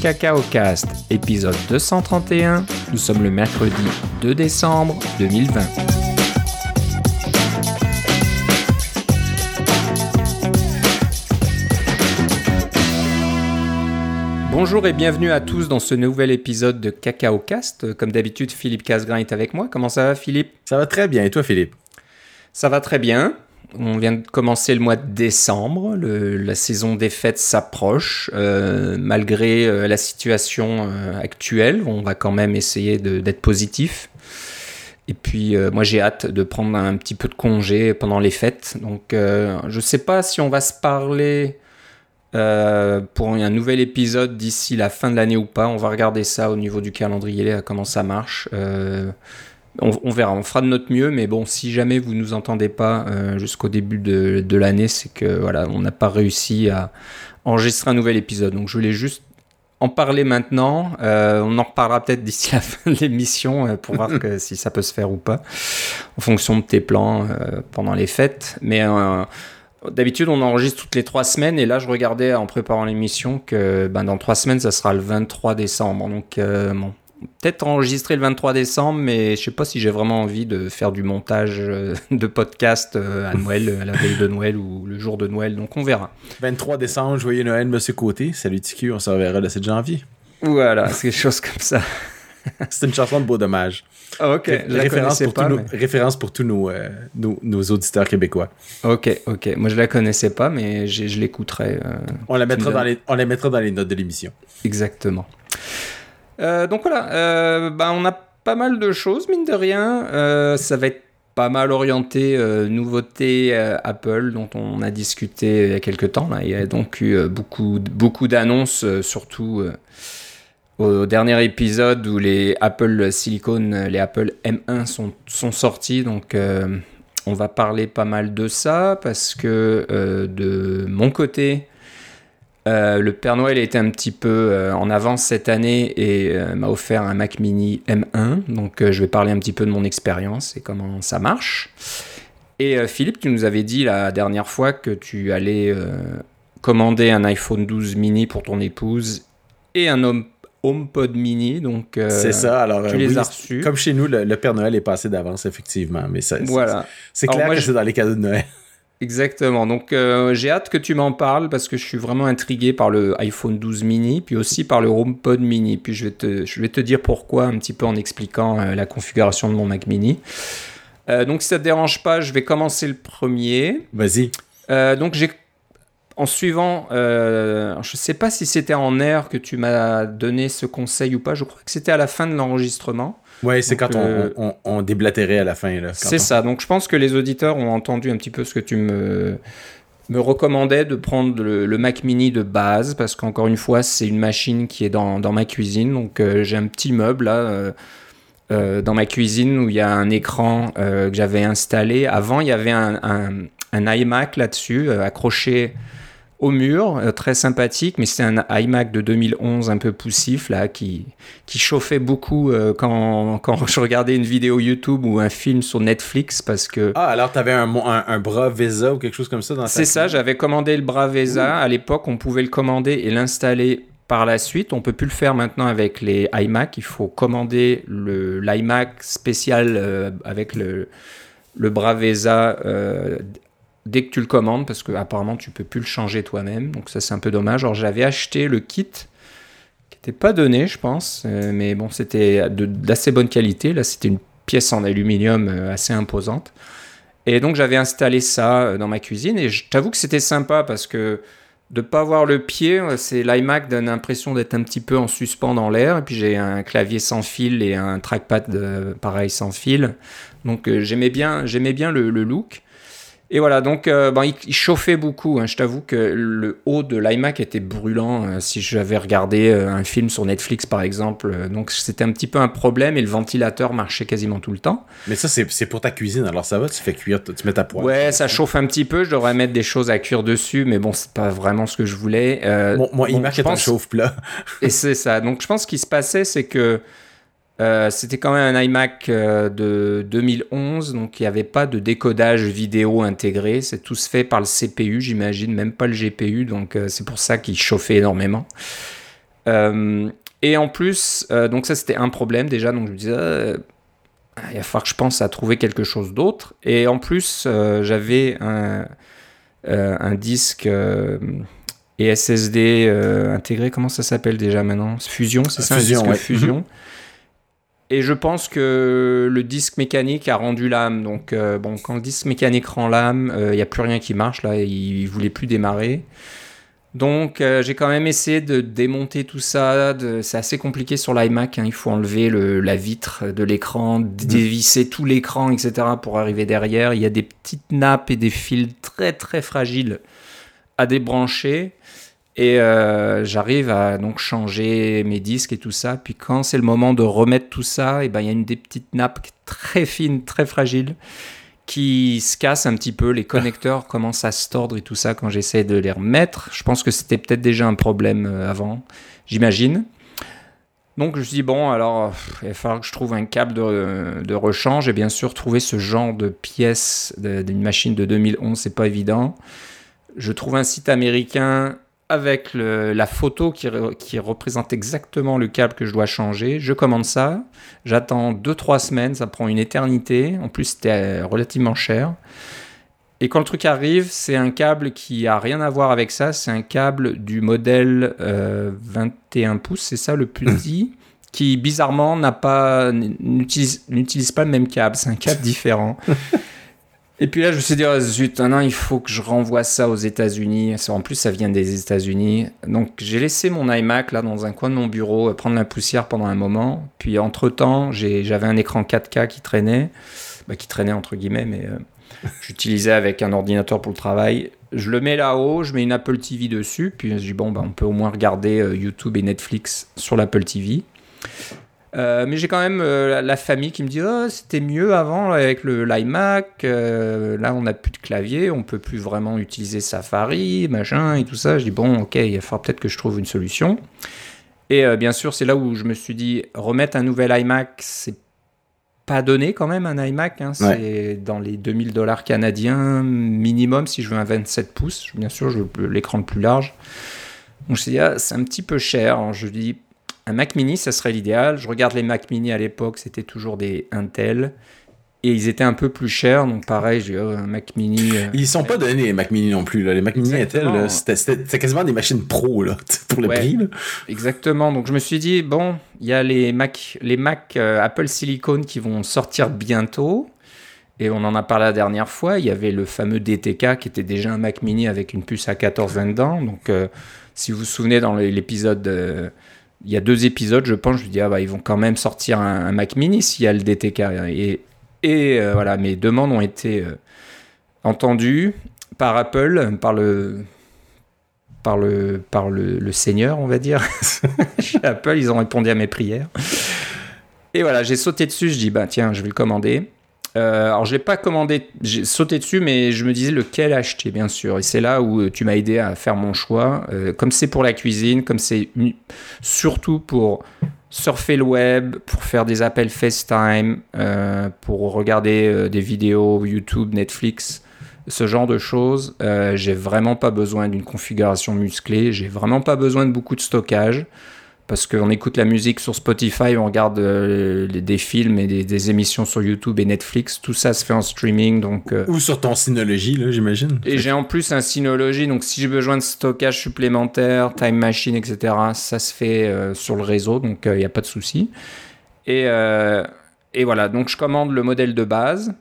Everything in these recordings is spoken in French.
Cacao Cast, épisode 231. Nous sommes le mercredi 2 décembre 2020. Bonjour et bienvenue à tous dans ce nouvel épisode de Cacao Cast. Comme d'habitude, Philippe Casgrain est avec moi. Comment ça va, Philippe? Ça va très bien. Et toi, Philippe? Ça va très bien. On vient de commencer le mois de décembre, la saison des fêtes s'approche. Euh, malgré euh, la situation euh, actuelle, on va quand même essayer d'être positif. Et puis moi j'ai hâte de prendre un petit peu de congé pendant les fêtes. Donc je ne sais pas si on va se parler pour un nouvel épisode d'ici la fin de l'année ou pas. On va regarder ça au niveau du calendrier, comment ça marche on, verra, on fera de notre mieux, mais bon, si jamais vous nous entendez pas euh, jusqu'au début de, l'année, c'est que voilà, on n'a pas réussi à enregistrer un nouvel épisode. Donc je voulais juste en parler maintenant. Euh, on en reparlera peut-être d'ici la fin de l'émission euh, pour voir si ça peut se faire ou pas, en fonction de tes plans pendant les fêtes. Mais D'habitude, on enregistre toutes les trois semaines, et là, je regardais en préparant l'émission que ben, dans trois semaines, ça sera le 23 décembre. Donc, bon, peut-être enregistrer le 23 décembre, mais je sais pas si j'ai vraiment envie de faire du montage euh, de podcast euh, à Noël, à la veille de Noël ou le jour de Noël, donc on verra. 23 décembre, joyeux Noël, monsieur Côté. Salut TQ, on se reverra le 7 janvier. Voilà, c'est quelque chose comme ça. c'est une chanson de beau dommage. Ah, ok, référence, pour pas, nos, référence pour tous nos, euh, nos, auditeurs québécois. Ok, ok. Moi, je la connaissais pas, mais je l'écouterai. on, la mettra dans les, on la mettra dans les notes de l'émission. Exactement. Euh, donc voilà, euh, bah, on a pas mal de choses, mine de rien. Euh, ça va être pas mal orienté nouveauté Apple dont on a discuté il y a quelques temps. Là. Il y a donc eu beaucoup, beaucoup d'annonces, surtout au dernier épisode où les Apple Silicon, les Apple M1 sont, sont sortis. Donc on va parler pas mal de ça parce que de mon côté, euh, le Père Noël était un petit peu euh, en avance cette année et euh, m'a offert un Mac Mini M1. Donc je vais parler un petit peu de mon expérience et comment ça marche. Et Philippe, tu nous avais dit la dernière fois que tu allais commander un iPhone 12 mini pour ton épouse et un HomePod mini. Donc c'est ça. Alors tu les as reçus. Comme chez nous, le, Père Noël est passé d'avance effectivement, mais ça, voilà. C'est clair que c'est dans les cadeaux de Noël. Exactement. Donc euh, j'ai hâte que tu m'en parles parce que je suis vraiment intrigué par le iPhone 12 mini, puis aussi par le HomePod mini. Puis je vais te, je vais te dire pourquoi un petit peu en expliquant euh, la configuration de mon Mac mini. Euh, donc si ça te dérange pas, je vais commencer le premier. Vas-y. donc j'ai en suivant, je ne sais pas si c'était en air que tu m'as donné ce conseil ou pas. Je crois que c'était à la fin de l'enregistrement. Oui, c'est quand euh, on, déblatérait à la fin. C'est ça. Donc je pense que les auditeurs ont entendu un petit peu ce que tu me, me recommandais de prendre le, Mac Mini de base parce qu'encore une fois, c'est une machine qui est dans, ma cuisine. Donc euh, j'ai un petit meuble là. Euh, dans ma cuisine où il y a un écran que j'avais installé. Avant, il y avait un, un iMac là-dessus, accroché au mur, euh, très sympathique, mais c'est un iMac de 2011 un peu poussif là, qui, qui chauffait beaucoup euh, quand, quand, je regardais une vidéo YouTube ou un film sur Netflix parce que... Ah, alors tu avais un, un, un, bras VESA ou quelque chose comme ça dans C'est ça, j'avais commandé le bras VESA. À l'époque, on pouvait le commander et l'installer par la suite. On peut plus le faire maintenant avec les iMac. Il faut commander l'iMac spécial euh, avec le, le bras VESA dès que tu le commandes, parce que apparemment tu peux plus le changer toi-même, donc ça c'est un peu dommage. Alors j'avais acheté le kit qui n'était pas donné, je pense, euh, mais bon c'était d'assez bonne qualité. Là c'était une pièce en aluminium euh, assez imposante. Et donc j'avais installé ça euh, dans ma cuisine et je t'avoue que c'était sympa parce que de pas avoir le pied, c'est l'iMac donne l'impression d'être un petit peu en suspens dans l'air. Et puis j'ai un clavier sans fil et un trackpad pareil sans fil. Donc j'aimais bien, j'aimais bien le look. Et voilà, donc euh, il, chauffait beaucoup. Hein. Je t'avoue que le haut de l'iMac était brûlant euh, si j'avais regardé euh, un film sur Netflix par exemple. donc c'était un petit peu un problème et le ventilateur marchait quasiment tout le temps. Mais ça, c'est pour ta cuisine, alors ça va, tu fais cuire, tu mets ta poêle. Ouais, ça chauffe un petit peu. Je devrais mettre des choses à cuire dessus, mais bon, c'est pas vraiment ce que je voulais. Bon, moi, iMac est un chauffe-plat. et c'est ça. Donc je pense qu'il se passait, c'est que euh, c'était quand même un iMac euh, de 2011, donc il n'y avait pas de décodage vidéo intégré. C'est tout se fait par le CPU, j'imagine, même pas le GPU, donc euh, c'est pour ça qu'il chauffait énormément. et en plus, donc ça c'était un problème déjà, donc je me disais, il va falloir que je pense à trouver quelque chose d'autre. Et en plus, j'avais un, un, disque et SSD intégré, comment ça s'appelle déjà maintenant? Fusion, c'est ça Fusion, un Fusion. Et je pense que le disque mécanique a rendu l'âme. Donc, euh, bon, quand le disque mécanique rend l'âme, il euh, n'y a plus rien qui marche. Là, il ne voulait plus démarrer. Donc, euh, j'ai quand même essayé de démonter tout ça. C'est assez compliqué sur l'iMac. Hein. Il faut enlever la vitre de l'écran, mmh. dévisser tout l'écran, etc. pour arriver derrière. Il y a des petites nappes et des fils très, très fragiles à débrancher. Et euh, j'arrive à donc changer mes disques et tout ça. Puis quand c'est le moment de remettre tout ça, et ben il y a une des petites nappes très fines, très fragiles, qui se cassent un petit peu. Les connecteurs commencent à se tordre et tout ça quand j'essaie de les remettre. Je pense que c'était peut-être déjà un problème euh, avant, j'imagine. Donc je me suis dit, bon, alors il va falloir que je trouve un câble de, de rechange. Et bien sûr, trouver ce genre de pièce d'une machine de 2011, c'est pas évident. Je trouve un site américain avec la photo qui, qui, représente exactement le câble que je dois changer. Je commande ça, j'attends 2-3 semaines, ça prend une éternité. En plus, c'était euh, relativement cher. Et quand le truc arrive, c'est un câble qui a rien à voir avec ça. C'est un câble du modèle 21 euh, pouces, c'est ça le plus petit, qui bizarrement n'a pas n'utilise pas le même câble. C'est un câble différent. Et puis là, je me suis dit, oh, zut, non, il faut que je renvoie ça aux États-Unis. En plus, ça vient des États-Unis. Donc, j'ai laissé mon iMac là dans un coin de mon bureau euh, prendre la poussière pendant un moment. Puis, entre-temps, j'avais un écran 4K qui traînait, bah, qui traînait entre guillemets, mais euh, j'utilisais avec un ordinateur pour le travail. Je le mets là-haut, je mets une Apple TV dessus. Puis, je dis, bon, bah, on peut au moins regarder euh, YouTube et Netflix sur l'Apple TV. Euh, mais j'ai quand même euh, la, famille qui me dit oh, c'était mieux avant avec le l'iMac. Euh, là, on n'a plus de clavier, on peut plus vraiment utiliser Safari, machin et tout ça. Je dis bon, ok, il falloir peut-être que je trouve une solution. Et bien sûr, c'est là où je me suis dit remettre un nouvel iMac, c'est pas donné quand même un iMac. Hein. c'est dans les 2000 dollars canadiens minimum si je veux un 27 pouces. Bien sûr, je veux l'écran le plus large. Donc je me suis dit ah, c'est un petit peu cher. je dis un Mac mini, ça serait l'idéal. Je regarde les Mac mini à l'époque, c'était toujours des Intel. Et ils étaient un peu plus chers, donc pareil, j'ai oh, un Mac Mini. Euh, ils sont pas donnés les Mac Mini non plus. Là. Les Mac Mini Intel, c'était quasiment des machines pro là, pour le prix. Exactement. Donc je me suis dit bon, il y a les Mac, les Mac euh, Apple Silicon qui vont sortir bientôt. Et on en a parlé la dernière fois. Il y avait le fameux DTK qui était déjà un Mac Mini avec une puce à 14 dedans. Donc euh, si vous vous souvenez dans l'épisode il y a deux épisodes, je pense, je me dis, ah bah, ils vont quand même sortir un, Mac mini s'il y a le DTK. Et, euh, voilà, mes demandes ont été euh, entendues par Apple, par le, par le, par le Seigneur, on va dire. Chez Apple, ils ont répondu à mes prières. Et voilà, j'ai sauté dessus, je dis, bah tiens, je vais le commander. Euh, alors, je l'ai pas commandé, j'ai sauté dessus, mais je me disais lequel acheter, bien sûr. Et c'est là où euh, tu m'as aidé à faire mon choix. Euh, comme c'est pour la cuisine, comme c'est surtout pour surfer le web, pour faire des appels FaceTime, pour regarder des vidéos YouTube, Netflix, ce genre de choses, j'ai vraiment pas besoin d'une configuration musclée, j'ai vraiment pas besoin de beaucoup de stockage parce qu'on écoute la musique sur Spotify, on regarde euh, des films et des, émissions sur YouTube et Netflix, tout ça se fait en streaming. Donc, euh, Ou sur ton Synology, là, j'imagine. Et j'ai en plus un Synology, donc si j'ai besoin de stockage supplémentaire, Time Machine, etc., ça se fait euh, sur le réseau, donc il n'y a pas de souci. Et, et voilà, donc je commande le modèle de base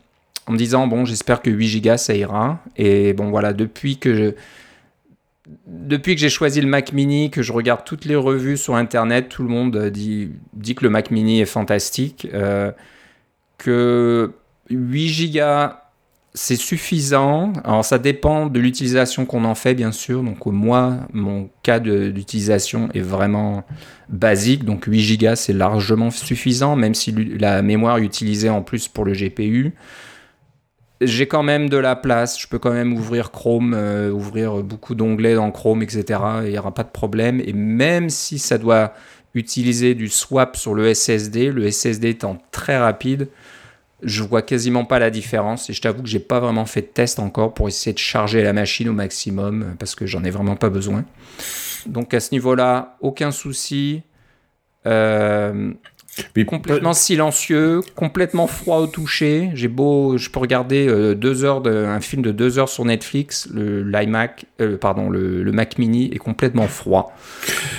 en me disant, bon, j'espère que 8 Go ça ira. Et bon, voilà, depuis que je depuis que j'ai choisi le Mac Mini, que je regarde toutes les revues sur Internet, tout le monde dit, dit que le Mac Mini est fantastique, euh, que 8 Go c'est suffisant. Alors ça dépend de l'utilisation qu'on en fait, bien sûr. Donc moi, mon cas d'utilisation est vraiment basique. Donc 8 Go c'est largement suffisant, même si la mémoire utilisée en plus pour le GPU j'ai quand même de la place, je peux quand même ouvrir Chrome, euh, ouvrir beaucoup d'onglets dans Chrome, etc. Il n'y aura pas de problème. Et même si ça doit utiliser du swap sur le SSD, le SSD étant très rapide, je vois quasiment pas la différence et je t'avoue que j'ai pas vraiment fait de test encore pour essayer de charger la machine au maximum parce que j'en ai vraiment pas besoin. Donc à ce niveau-là, aucun souci. Euh, complètement silencieux, complètement froid au toucher. J'ai beau, je peux regarder euh, deux heures de, un film de deux heures sur Netflix. Le l'iMac, euh, pardon, le, Mac Mini est complètement froid.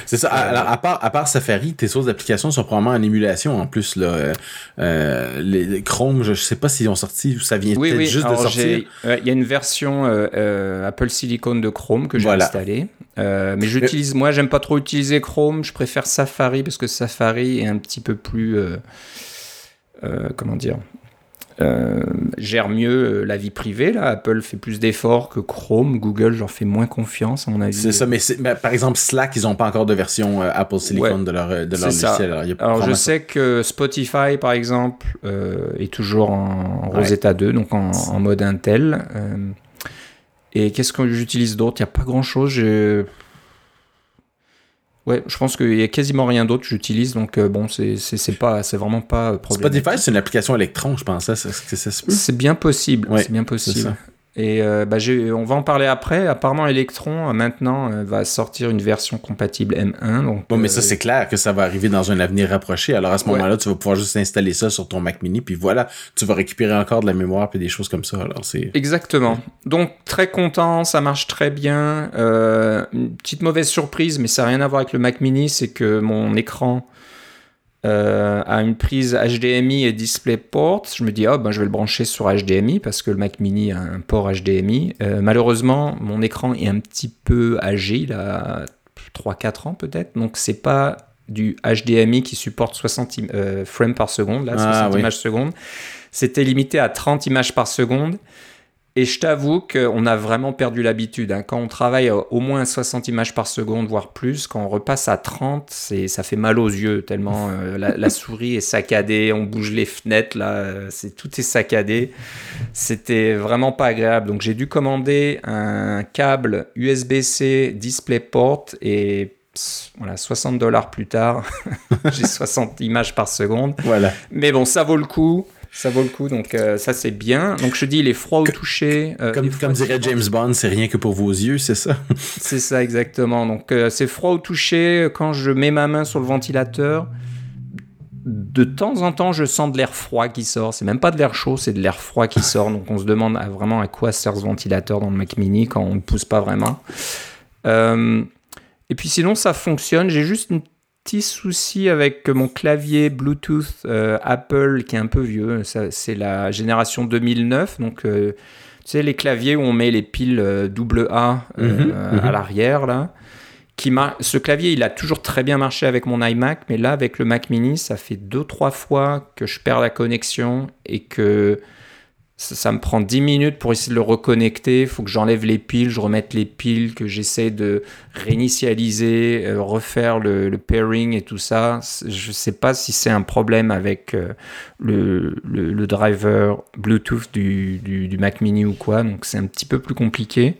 C'est ça. À part, à part Safari, tes sources d'applications sont probablement en émulation en plus là. Euh, les, Chrome, je, sais pas s'ils ont sorti ou ça vient peut-être juste de sortir. Il y a une version Apple Silicon de Chrome que j'ai installée. Mais j'utilise, moi, j'aime pas trop utiliser Chrome. Je préfère Safari parce que Safari est un petit peu plus euh, euh, comment dire, euh, gère mieux la vie privée. Là. Apple fait plus d'efforts que Chrome. Google, j'en fais moins confiance, à mon avis. C'est ça, mais, par exemple, Slack, ils n'ont pas encore de version Apple Silicon de leur, de leur logiciel. Alors, je sais que Spotify, par exemple, est toujours en, Rosetta 2, donc en, en mode Intel. Et qu'est-ce que j'utilise d'autre? Il n'y a pas grand-chose. Ouais, je pense qu'il y a quasiment rien d'autre que j'utilise, donc euh, bon, c'est pas, c'est vraiment pas problématique. Spotify, c'est une application électron, je pense. C'est bien possible. c'est bien possible. Et euh, bah, on va en parler après. Apparemment, Electron, euh, maintenant, euh, va sortir une version compatible M1. Donc, bon, mais ça, c'est clair que ça va arriver dans un avenir rapproché. Alors, à ce moment-là, tu vas pouvoir juste installer ça sur ton Mac mini, puis voilà, tu vas récupérer encore de la mémoire, puis des choses comme ça. Alors, c'est... Exactement. Donc, très content, ça marche très bien. une petite mauvaise surprise, mais ça n'a rien à voir avec le Mac mini, c'est que mon écran euh, à une prise HDMI et DisplayPort. Je me dis, oh, ben, je vais le brancher sur HDMI parce que le Mac mini a un port HDMI. Euh, malheureusement, mon écran est un petit peu âgé, il a 3-4 ans peut-être, donc c'est pas du HDMI qui supporte 60 euh, frames par seconde, là, 60 ah, images secondes. C'était limité à 30 images par seconde. Et je t'avoue qu'on a vraiment perdu l'habitude. Hein. Quand on travaille au moins 60 images par seconde, voire plus, quand on repasse à 30, ça fait mal aux yeux tellement euh, la, souris est saccadée, on bouge les fenêtres, là, c'est, tout est saccadé. C'était vraiment pas agréable. Donc j'ai dû commander un câble USB-C DisplayPort et voilà, 60 dollars plus tard, j'ai 60 images par seconde. Voilà. Mais bon, ça vaut le coup ça vaut le coup. Donc euh, ça c'est bien. Donc je dis il est froid au toucher. Euh, comme, comme dirait James Bond, c'est rien que pour vos yeux, c'est ça? C'est ça exactement. Donc euh, c'est froid au toucher. Quand je mets ma main sur le ventilateur, de temps en temps je sens de l'air froid qui sort. C'est même pas de l'air chaud, c'est de l'air froid qui sort. Donc on se demande vraiment à quoi sert ce ventilateur dans le Mac Mini quand on ne pousse pas vraiment? et puis sinon ça fonctionne. J'ai juste une petit souci avec mon clavier Bluetooth euh, Apple qui est un peu vieux. C'est la génération 2009. Donc, euh, tu sais, les claviers où on met les piles AA euh, mhm, mhm. à l'arrière, là. Qui Ce clavier, il a toujours très bien marché avec mon iMac, mais là, avec le Mac mini, ça fait deux, trois fois que je perds la connexion et que ça, me prend 10 minutes pour essayer de le reconnecter. Il faut que j'enlève les piles, je remette les piles, que j'essaie de réinitialiser, euh, refaire le, pairing et tout ça. Je ne sais pas si c'est un problème avec euh, le, driver Bluetooth du, Mac mini ou quoi. Donc c'est un petit peu plus compliqué.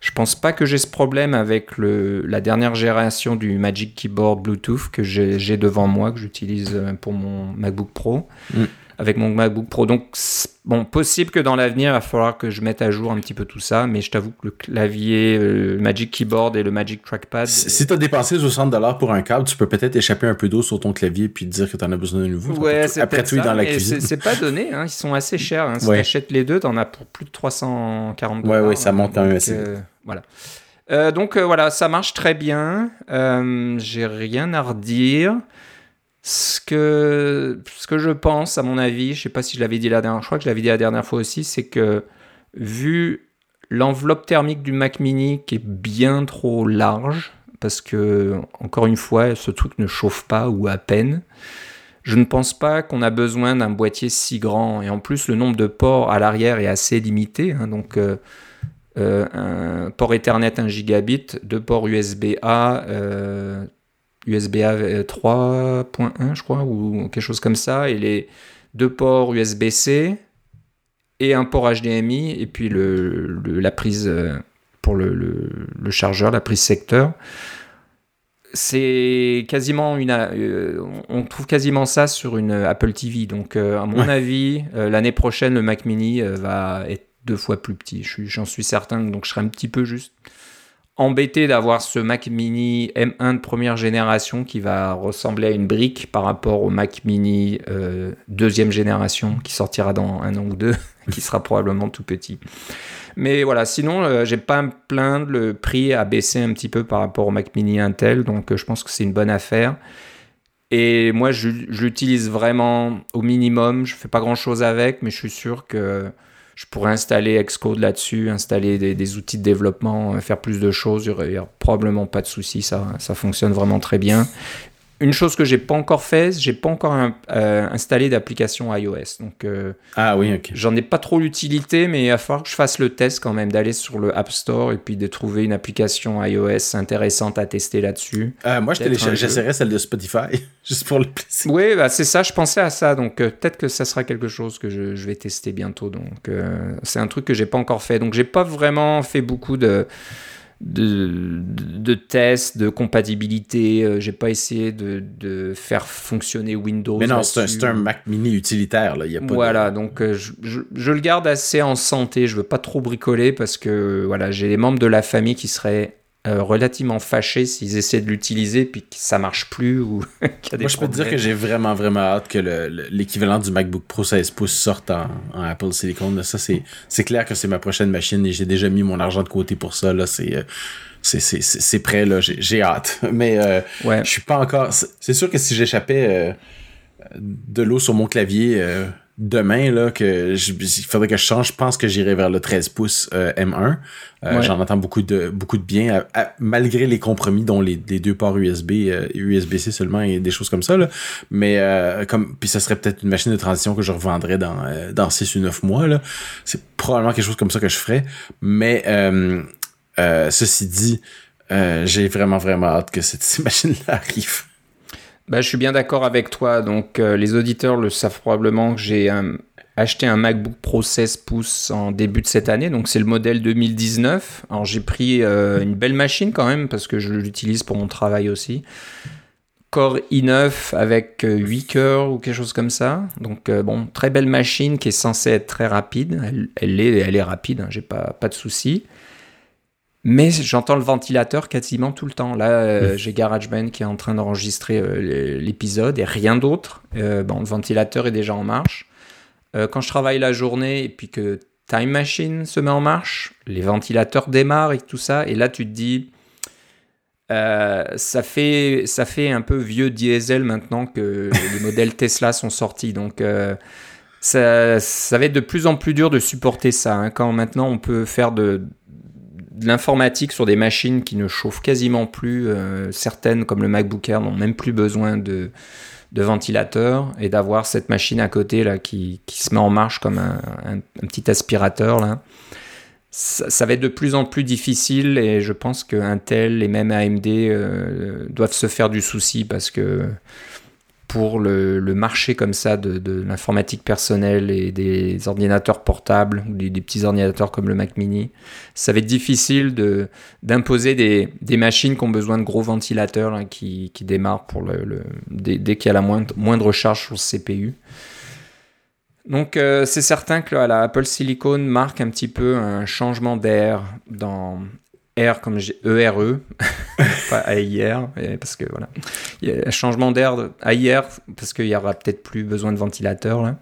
Je pense pas que j'ai ce problème avec la dernière génération du Magic Keyboard Bluetooth que j'ai devant moi, que j'utilise euh, pour mon MacBook Pro. Mm avec mon MacBook Pro. Donc, bon, possible que dans l'avenir, il va falloir que je mette à jour un petit peu tout ça, mais je t'avoue que le clavier, euh, le Magic Keyboard et le Magic Trackpad. Si tu as dépensé 60$ pour un câble, tu peux peut-être échapper un peu d'eau sur ton clavier puis te dire que tu en as besoin de nouveau. Ouais, c'est Après, es dans la cuisine. C'est pas donné, hein, ils sont assez chers. Hein. Si tu achètes les deux, tu en as pour plus de 340 Ouais, ouais, ça monte quand même assez. Euh, voilà. Euh, donc voilà, ça marche très bien. J'ai rien à redire. Ce que, je pense, à mon avis, je sais pas si je l'avais dit la dernière, je crois que je l'avais dit la dernière fois aussi, c'est que vu l'enveloppe thermique du Mac Mini qui est bien trop large, parce que encore une fois, ce truc ne chauffe pas ou à peine. Je ne pense pas qu'on a besoin d'un boîtier si grand. Et en plus, le nombre de ports à l'arrière est assez limité. Hein. donc, euh, euh, un port Ethernet 1 gigabit, deux ports USB-A, euh, USB-A 3.1, je crois, ou quelque chose comme ça, et les deux ports USB-C et un port HDMI, et puis le, la prise euh, pour le, chargeur, la prise secteur. c'est quasiment une. Euh, on trouve quasiment ça sur une Apple TV. Donc, euh, à mon avis, euh, l'année prochaine, le Mac Mini va être deux fois plus petit. J'en suis, suis, certain. Donc, je serai un petit peu juste embêté d'avoir ce Mac Mini M1 de première génération qui va ressembler à une brique par rapport au Mac Mini deuxième génération qui sortira dans un an ou deux, qui sera probablement tout petit. Mais voilà, sinon, euh, j'ai pas à me plaindre. Le prix a baissé un petit peu par rapport au Mac Mini Intel, donc euh, je pense que c'est une bonne affaire. Et moi, je, l'utilise vraiment au minimum. Je fais pas grand chose avec, mais je suis sûr que je pourrais installer Xcode là-dessus, installer des, outils de développement, euh, faire plus de choses. Il n'y aura probablement pas de souci. Ça, ça fonctionne vraiment très bien. Une chose que j'ai pas encore fait, j'ai pas encore euh, installé d'application iOS. Donc, euh, ah oui, ok. J'en ai pas trop l'utilité, mais il va falloir que je fasse le test quand même, d'aller sur le App Store et puis de trouver une application iOS intéressante à tester là-dessus. Euh, moi, j'essaierai celle de Spotify, juste pour le plaisir. Oui, bah, c'est ça, je pensais à ça. Donc, peut-être que ça sera quelque chose que je, je vais tester bientôt. Donc, c'est un truc que j'ai pas encore fait. Donc, j'ai pas vraiment fait beaucoup de de, de, tests, de compatibilité. Euh, j'ai pas essayé de, faire fonctionner Windows. Mais non, c'est un, Mac mini utilitaire. Là. Y a pas voilà, donc euh, je, je, le garde assez en santé. Je veux pas trop bricoler parce que voilà, j'ai des membres de la famille qui seraient euh, relativement fâchés s'ils essaient de l'utiliser puis que ça marche plus ou qu'il y a des Moi, je peux te dire que j'ai vraiment, vraiment hâte que l'équivalent du MacBook Pro 16 pouces sorte en, Apple Silicon. Ça, c'est clair que c'est ma prochaine machine et j'ai déjà mis mon argent de côté pour ça. Là, c'est... Euh, c'est prêt, là, j'ai hâte. Mais euh, ouais. je suis pas encore. C'est sûr que si j'échappais de l'eau sur mon clavier demain là que il faudrait que je change. Je pense que j'irai vers le 13 pouces euh, M1. Euh, j'en entends beaucoup de beaucoup de bien, malgré les compromis dont les, deux ports USB, USB-C euh, seulement et des choses comme ça. Là. Mais comme puis ça serait peut-être une machine de transition que je revendrais dans dans 6 ou 9 mois. Là. C'est probablement quelque chose comme ça que je ferais. Mais ceci dit, j'ai vraiment vraiment hâte que cette machine-là arrive. Bah, je suis bien d'accord avec toi. Donc, euh, les auditeurs le savent probablement que j'ai acheté un MacBook Pro 16 pouces en début de cette année. Donc, c'est le modèle 2019. Alors, j'ai pris euh, une belle machine quand même parce que je l'utilise pour mon travail aussi. Core i9 avec 8 euh, cœurs ou quelque chose comme ça. Donc, bon, très belle machine qui est censée être très rapide. Elle, elle est, elle est rapide, hein, j'ai pas, pas de souci mais j'entends le ventilateur quasiment tout le temps. Là, euh, j'ai GarageBand qui est en train d'enregistrer euh, l'épisode et rien d'autre. Euh, bon, le ventilateur est déjà en marche. quand je travaille la journée et puis que Time Machine se met en marche, les ventilateurs démarrent et tout ça, et là tu te dis, ça, fait, ça fait un peu vieux diesel maintenant que les modèles Tesla sont sortis. Donc ça, ça, va être de plus en plus dur de supporter ça. Hein. quand maintenant on peut faire de de l'informatique sur des machines qui ne chauffent quasiment plus. Euh, certaines, comme le MacBook Air, n'ont même plus besoin de, ventilateur et d'avoir cette machine à côté là qui, se met en marche comme un, petit aspirateur là. Ça, ça, va être de plus en plus difficile et je pense que Intel et même AMD euh, doivent se faire du souci parce que pour le, marché comme ça de, l'informatique personnelle et des ordinateurs portables, ou des, petits ordinateurs comme le Mac mini, ça va être difficile d'imposer des, des, machines qui ont besoin de gros ventilateurs hein, qui, qui, démarrent pour le, dès, qu'il y a la moindre, moindre charge sur le CPU. Donc euh, c'est certain que la Apple Silicon marque un petit peu un changement d'air dans, R comme ERE, e, pas AIR, parce que voilà. Il y a un changement d'air AIR, parce qu'il y aura peut-être plus besoin de ventilateur là.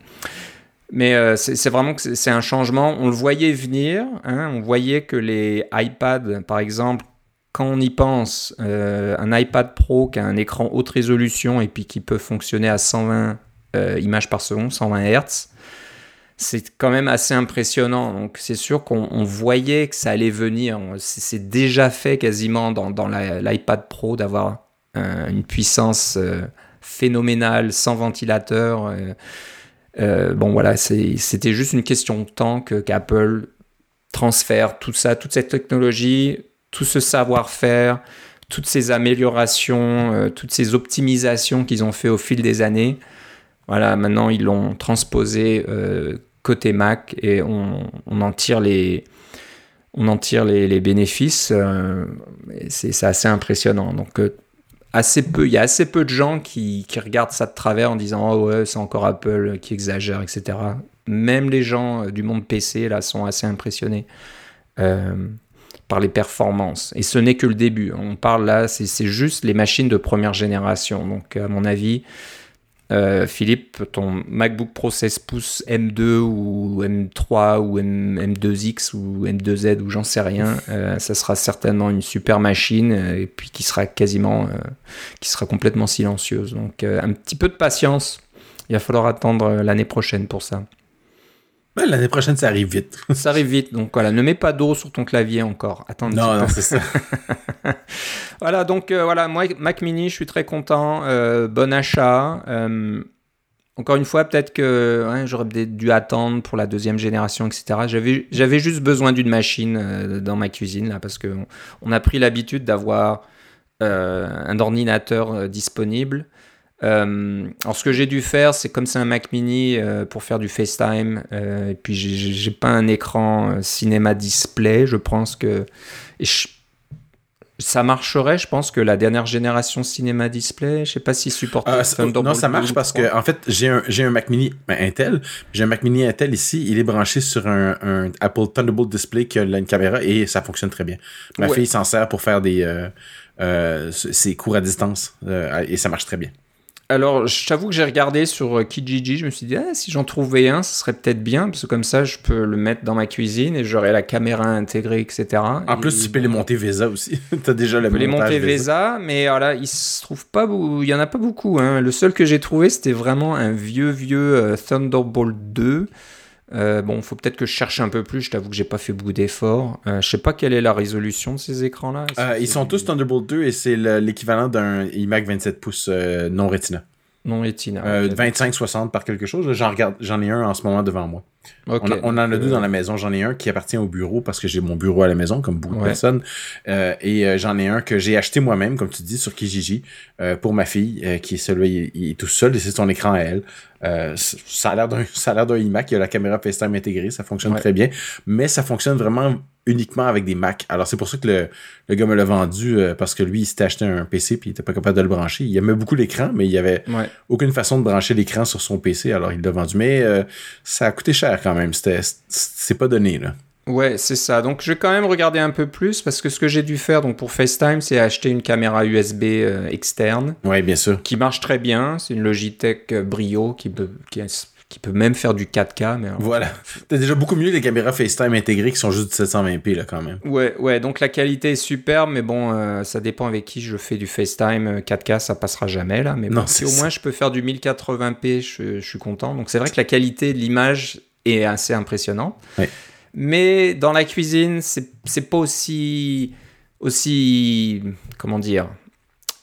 Mais euh, c'est vraiment que c'est un changement. On le voyait venir. Hein, on voyait que les iPads, par exemple, quand on y pense, euh, un iPad Pro qui a un écran haute résolution et puis qui peut fonctionner à 120 euh, images par seconde, 120 Hz, c'est quand même assez impressionnant. Donc c'est sûr qu'on voyait que ça allait venir. C'est déjà fait quasiment dans, l'iPad Pro d'avoir une puissance euh, phénoménale sans ventilateur. Euh, euh, bon voilà, c'était juste une question de temps qu'Apple transfère tout ça, toute cette technologie, tout ce savoir-faire, toutes ces améliorations, toutes ces optimisations qu'ils ont fait au fil des années voilà, maintenant ils l'ont transposé euh, côté Mac et on, en tire les, bénéfices. Euh, c'est assez impressionnant. Donc euh, assez peu, il y a assez peu de gens qui, regardent ça de travers en disant oh ouais c'est encore Apple qui exagère etc. Même les gens du monde PC là sont assez impressionnés par les performances. Et ce n'est que le début. On parle là, c'est juste les machines de première génération. Donc à mon avis, euh, Philippe, ton MacBook Pro 16 pouces M2 ou M3 ou M, 2 x ou M2Z ou j'en sais rien, euh, ça sera certainement une super machine euh, et puis qui sera quasiment, qui sera complètement silencieuse. Donc un petit peu de patience. Il va falloir attendre l'année prochaine pour ça. L'année prochaine, ça arrive vite. ça arrive vite. Donc voilà, ne mets pas d'eau sur ton clavier encore. Attends. Non, non, c'est ça. voilà, donc euh, voilà, moi, Mac Mini, je suis très content. Euh, bon achat. Euh, encore une fois, peut-être que j'aurais dû attendre pour la deuxième génération, etc. J'avais, j'avais juste besoin d'une machine dans ma cuisine, là, parce qu'on on a pris l'habitude d'avoir un ordinateur disponible. Euh, alors, ce que j'ai dû faire, c'est comme c'est un Mac Mini euh, pour faire du FaceTime, euh, et puis j'ai pas un écran cinéma display. Je pense que ça marcherait. Je pense que la dernière génération cinéma display, je sais pas si supporte. non, ça marche parce que en fait, j'ai un, un Mac Mini ben, Intel. J'ai un Mac Mini Intel ici. Il est branché sur un, Apple Thunderbolt display qui a une caméra et ça fonctionne très bien. Ma fille s'en sert pour faire des ses cours à distance et ça marche très bien. Alors, je t'avoue que j'ai regardé sur euh, Kijiji, je me suis dit, ah, si j'en trouvais un, ce serait peut-être bien, parce que comme ça, je peux le mettre dans ma cuisine et j'aurai la caméra intégrée, etc. En plus, tu peux les monter VESA aussi. tu as déjà montage les monter VESA, mais voilà, il se trouve pas, il y en a pas beaucoup. Hein. Le seul que j'ai trouvé, c'était vraiment un vieux, vieux euh, Thunderbolt 2. Euh, bon, faut peut-être que je cherche un peu plus. Je t'avoue que j'ai pas fait beaucoup d'efforts. Euh, je sais pas quelle est la résolution de ces écrans-là. Euh, ils sont tous Thunderbolt 2 et c'est l'équivalent d'un iMac 27 pouces euh, non Retina. Non Retina. 25-60 par quelque chose. J'en regarde, j'en ai un en ce moment devant moi. On, en a deux dans la maison. J'en ai un qui appartient au bureau parce que j'ai mon bureau à la maison, comme beaucoup de personnes. et j'en ai un que j'ai acheté moi-même, comme tu dis, sur Kijiji, pour ma fille, qui est celui, il, est tout seul et c'est son écran à elle. Euh, ça a l'air d'un ça a l'air d'un iMac, il y a la caméra FaceTime intégrée, ça fonctionne très bien, mais ça fonctionne vraiment uniquement avec des Mac. Alors c'est pour ça que le, le gars me l'a vendu euh, parce que lui il s'était acheté un PC puis il était pas capable de le brancher. Il aimait beaucoup l'écran, mais il y avait aucune façon de brancher l'écran sur son PC, alors il l'a vendu. Mais euh, ça a coûté cher quand même. C'est pas donné là. Ouais, c'est ça. Donc, je vais quand même regarder un peu plus parce que ce que j'ai dû faire donc pour FaceTime, c'est acheter une caméra USB euh, externe. Ouais, bien sûr. Qui marche très bien. C'est une Logitech euh, Brio qui peut, qui, peut même faire du 4K. Mais voilà. T'as déjà beaucoup mieux les caméras FaceTime intégrées qui sont juste 720p là quand même. Ouais, ouais. Donc la qualité est superbe, mais bon, euh, ça dépend avec qui je fais du FaceTime 4K, ça passera jamais là. Mais bon, si au moins je peux faire du 1080p, je, je suis content. Donc c'est vrai que la qualité de l'image est assez impressionnante. Ouais. Mais dans la cuisine, c'est pas aussi, aussi, comment dire,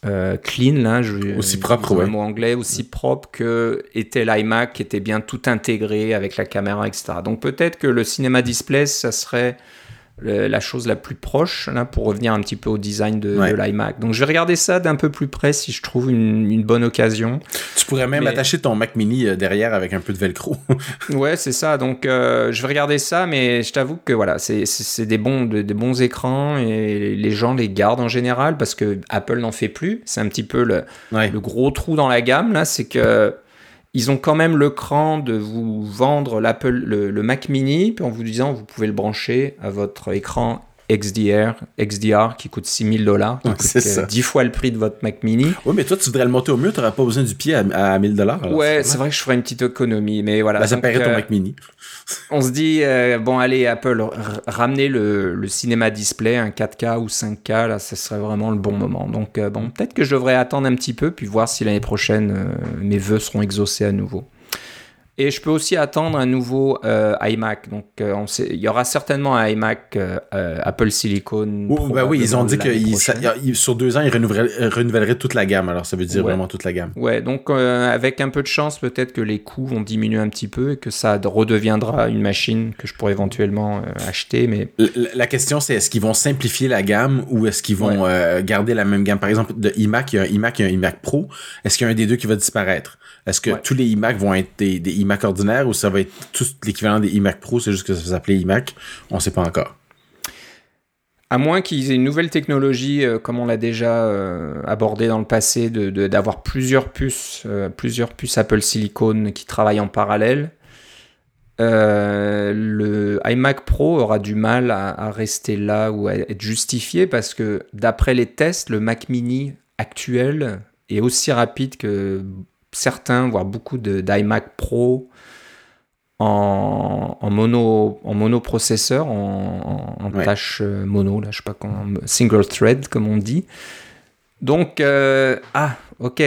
euh, clean, là, je, aussi propre, ouais. mot anglais, aussi propre que était l'iMac, qui était bien tout intégré avec la caméra, etc. Donc peut-être que le cinéma display, ça serait la chose la plus proche, là, pour revenir un petit peu au design de, l'iMac. Donc je vais regarder ça d'un peu plus près si je trouve une, bonne occasion. Tu pourrais même attacher ton Mac mini euh, derrière avec un peu de velcro. ouais, c'est ça. Donc euh, je vais regarder ça, mais je t'avoue que voilà, c'est des bons, des bons écrans et les gens les gardent en général parce que Apple n'en fait plus. C'est un petit peu le, le gros trou dans la gamme, là, c'est que ils ont quand même le cran de vous vendre l'Apple, le, Mac Mini, puis en vous disant vous pouvez le brancher à votre écran XDR, XDR qui coûte 6000 dollars, qui coûte 10 fois le prix de votre Mac Mini. Oui, mais toi, tu voudrais le monter au mur, tu n'auras pas besoin du pied à, 1000 dollars. Ouais, c'est vrai? que je ferais une petite économie, mais voilà. Bah, ça paierait ton euh, Mac Mini. On se dit, euh, bon, allez, Apple, ramenez le, cinéma display, un 4K ou 5K, là, ce serait vraiment le bon moment. Donc, euh, bon, peut-être que je devrais attendre un petit peu, puis voir si l'année prochaine, mes vœux seront exaucés à nouveau. Et je peux aussi attendre un nouveau euh, iMac. Donc, euh, on sait, il y aura certainement un iMac euh, Apple Silicon. Oh, bah oui, ils ont dit que sur deux ans, ils renouvelleraient, toute la gamme. Alors, ça veut dire vraiment toute la gamme. Ouais, donc avec un peu de chance, peut-être que les coûts vont diminuer un petit peu et que ça redeviendra une machine que je pourrais éventuellement acheter. Mais la, question, c'est est-ce qu'ils vont simplifier la gamme ou est-ce qu'ils vont garder la même gamme? Par exemple, de iMac, il y a un iMac, il y a un iMac Pro. Est-ce qu'il y a un des deux qui va disparaître? Est-ce que tous les iMac vont être des, des, iMac ordinaires ou ça va être tout l'équivalent des iMac Pro, c'est juste que ça va s'appeler iMac? On ne sait pas encore. À moins qu'ils aient une nouvelle technologie, euh, comme on l'a déjà euh, abordé dans le passé, d'avoir de, d'avoir plusieurs puces, euh, plusieurs puces Apple Silicon qui travaillent en parallèle. le iMac Pro aura du mal à, rester là ou à être justifié parce que d'après les tests, le Mac Mini actuel est aussi rapide que certains, voire beaucoup d'iMac Pro en, mono, en monoprocesseur, en, en, tâche euh, mono, là, je sais pas comment, single thread comme on dit. Donc, euh, ah, ok,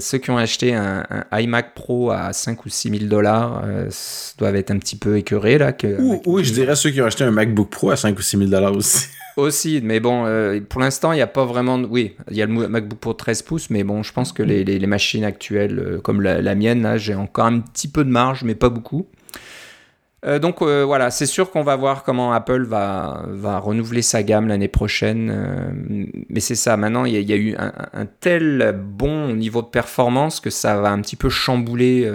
ceux qui ont acheté un, iMac Pro à 5 ou 6 000 dollars euh, doivent être un petit peu écœurés là. Que, oui, je dirais ceux qui ont acheté un MacBook Pro à 5 ou 6 000 dollars aussi. Aussi, mais bon, euh, pour l'instant, il n'y a pas vraiment. Oui, il y a le MacBook Pro 13 pouces, mais bon, je pense que les, les, machines actuelles, comme la, mienne, là, j'ai encore un petit peu de marge, mais pas beaucoup. Euh, donc voilà, c'est sûr qu'on va voir comment Apple va, va renouveler sa gamme l'année prochaine. mais c'est ça, maintenant, il y, a eu un, un, tel bon niveau de performance que ça va un petit peu chambouler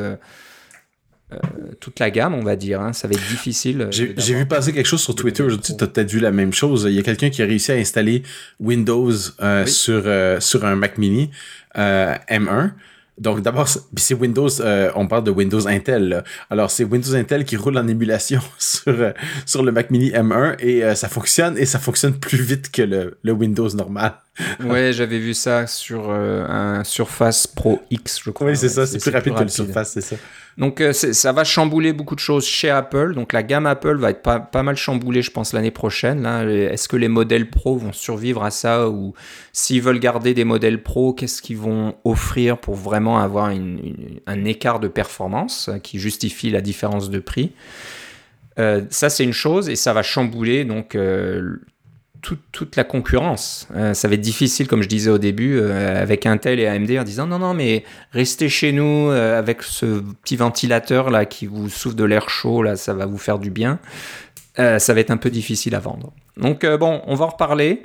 euh, toute la gamme, on va dire. Hein. Ça va être difficile. Euh, j'ai vu passer quelque chose sur Twitter aujourd'hui. Tu as peut-être vu la même chose. Il y a quelqu'un qui a réussi à installer Windows euh, sur, sur un Mac mini M1. Donc d'abord, c'est Windows, on parle de Windows Intel. Alors c'est Windows Intel qui roule en émulation sur, sur le Mac mini M1 et ça fonctionne et ça fonctionne plus vite que le, le Windows normal. ouais, j'avais vu ça sur un Surface Pro X, je crois. Oui, c'est ça, c'est plus, rapide que le Surface, c'est ça. Donc euh, ça va chambouler beaucoup de choses chez Apple. Donc la gamme Apple va être pas, mal chamboulée, je pense, l'année prochaine. Est-ce que les modèles Pro vont survivre à ça ou s'ils veulent garder des modèles Pro, qu'est-ce qu'ils vont offrir pour vraiment avoir un écart de performance qui justifie la différence de prix? Euh, ça, c'est une chose et ça va chambouler donc euh, toute, la concurrence. Euh, ça va être difficile, comme je disais au début, euh, avec Intel et AMD en disant non, non, mais restez chez nous euh, avec ce petit ventilateur là qui vous souffle de l'air chaud, là, ça va vous faire du bien. ça va être un peu difficile à vendre. Donc bon, on va en reparler.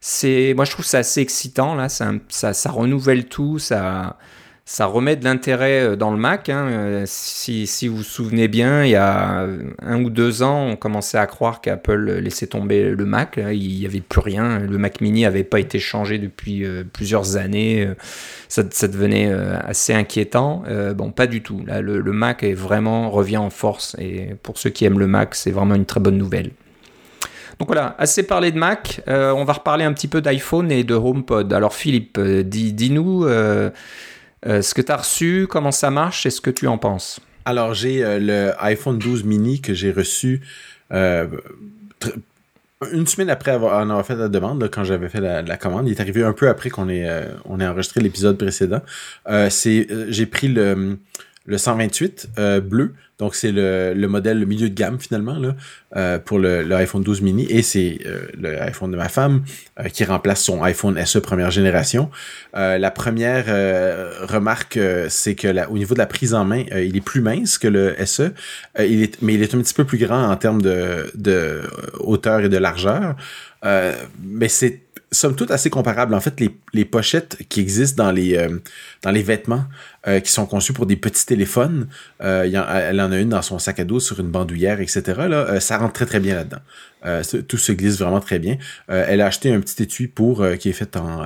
C'est, moi je trouve ça assez excitant là, ça, ça, ça renouvelle tout, ça ça remet de l'intérêt euh, dans le Mac. Hein. Euh, si, vous vous souvenez bien, il y a un ou deux ans, on commençait à croire qu'Apple laissait tomber le Mac. Il n'y avait plus rien. Le Mac mini n'avait pas été changé depuis euh, plusieurs années. Ça, devenait assez inquiétant. bon, pas du tout. Le, Mac est vraiment revient en force. Et pour ceux qui aiment le Mac, c'est vraiment une très bonne nouvelle. Donc voilà, assez parlé de Mac, on va reparler un petit peu d'iPhone et de HomePod. Alors Philippe, dis-nous, euh, ce que tu as reçu, comment ça marche et ce que tu en penses? Alors, j'ai euh, le iPhone 12 mini que j'ai reçu euh, une semaine après avoir, en avoir fait la demande, quand j'avais fait la, commande. Il est arrivé un peu après qu'on ait, on enregistré l'épisode précédent. j'ai pris le, le 128 bleu donc, c'est le, le, modèle, le milieu de gamme finalement là, euh, pour le, le, iPhone 12 mini et c'est euh, le iPhone de ma femme euh, qui remplace son iPhone SE première génération. la première remarque, c'est que au niveau de la prise en main, il est plus mince que le SE, il est, mais il est un petit peu plus grand en termes de, de hauteur et de largeur. mais c'est somme toute assez comparable. En fait, les, les pochettes qui existent dans les, euh, dans les vêtements euh, qui sont conçus pour des petits téléphones, euh, elle en a une dans son sac à dos sur une bandoulière, etc. Là, ça rentre très très bien là-dedans. tout se glisse vraiment très bien. elle a acheté un petit étui pour qui est fait en,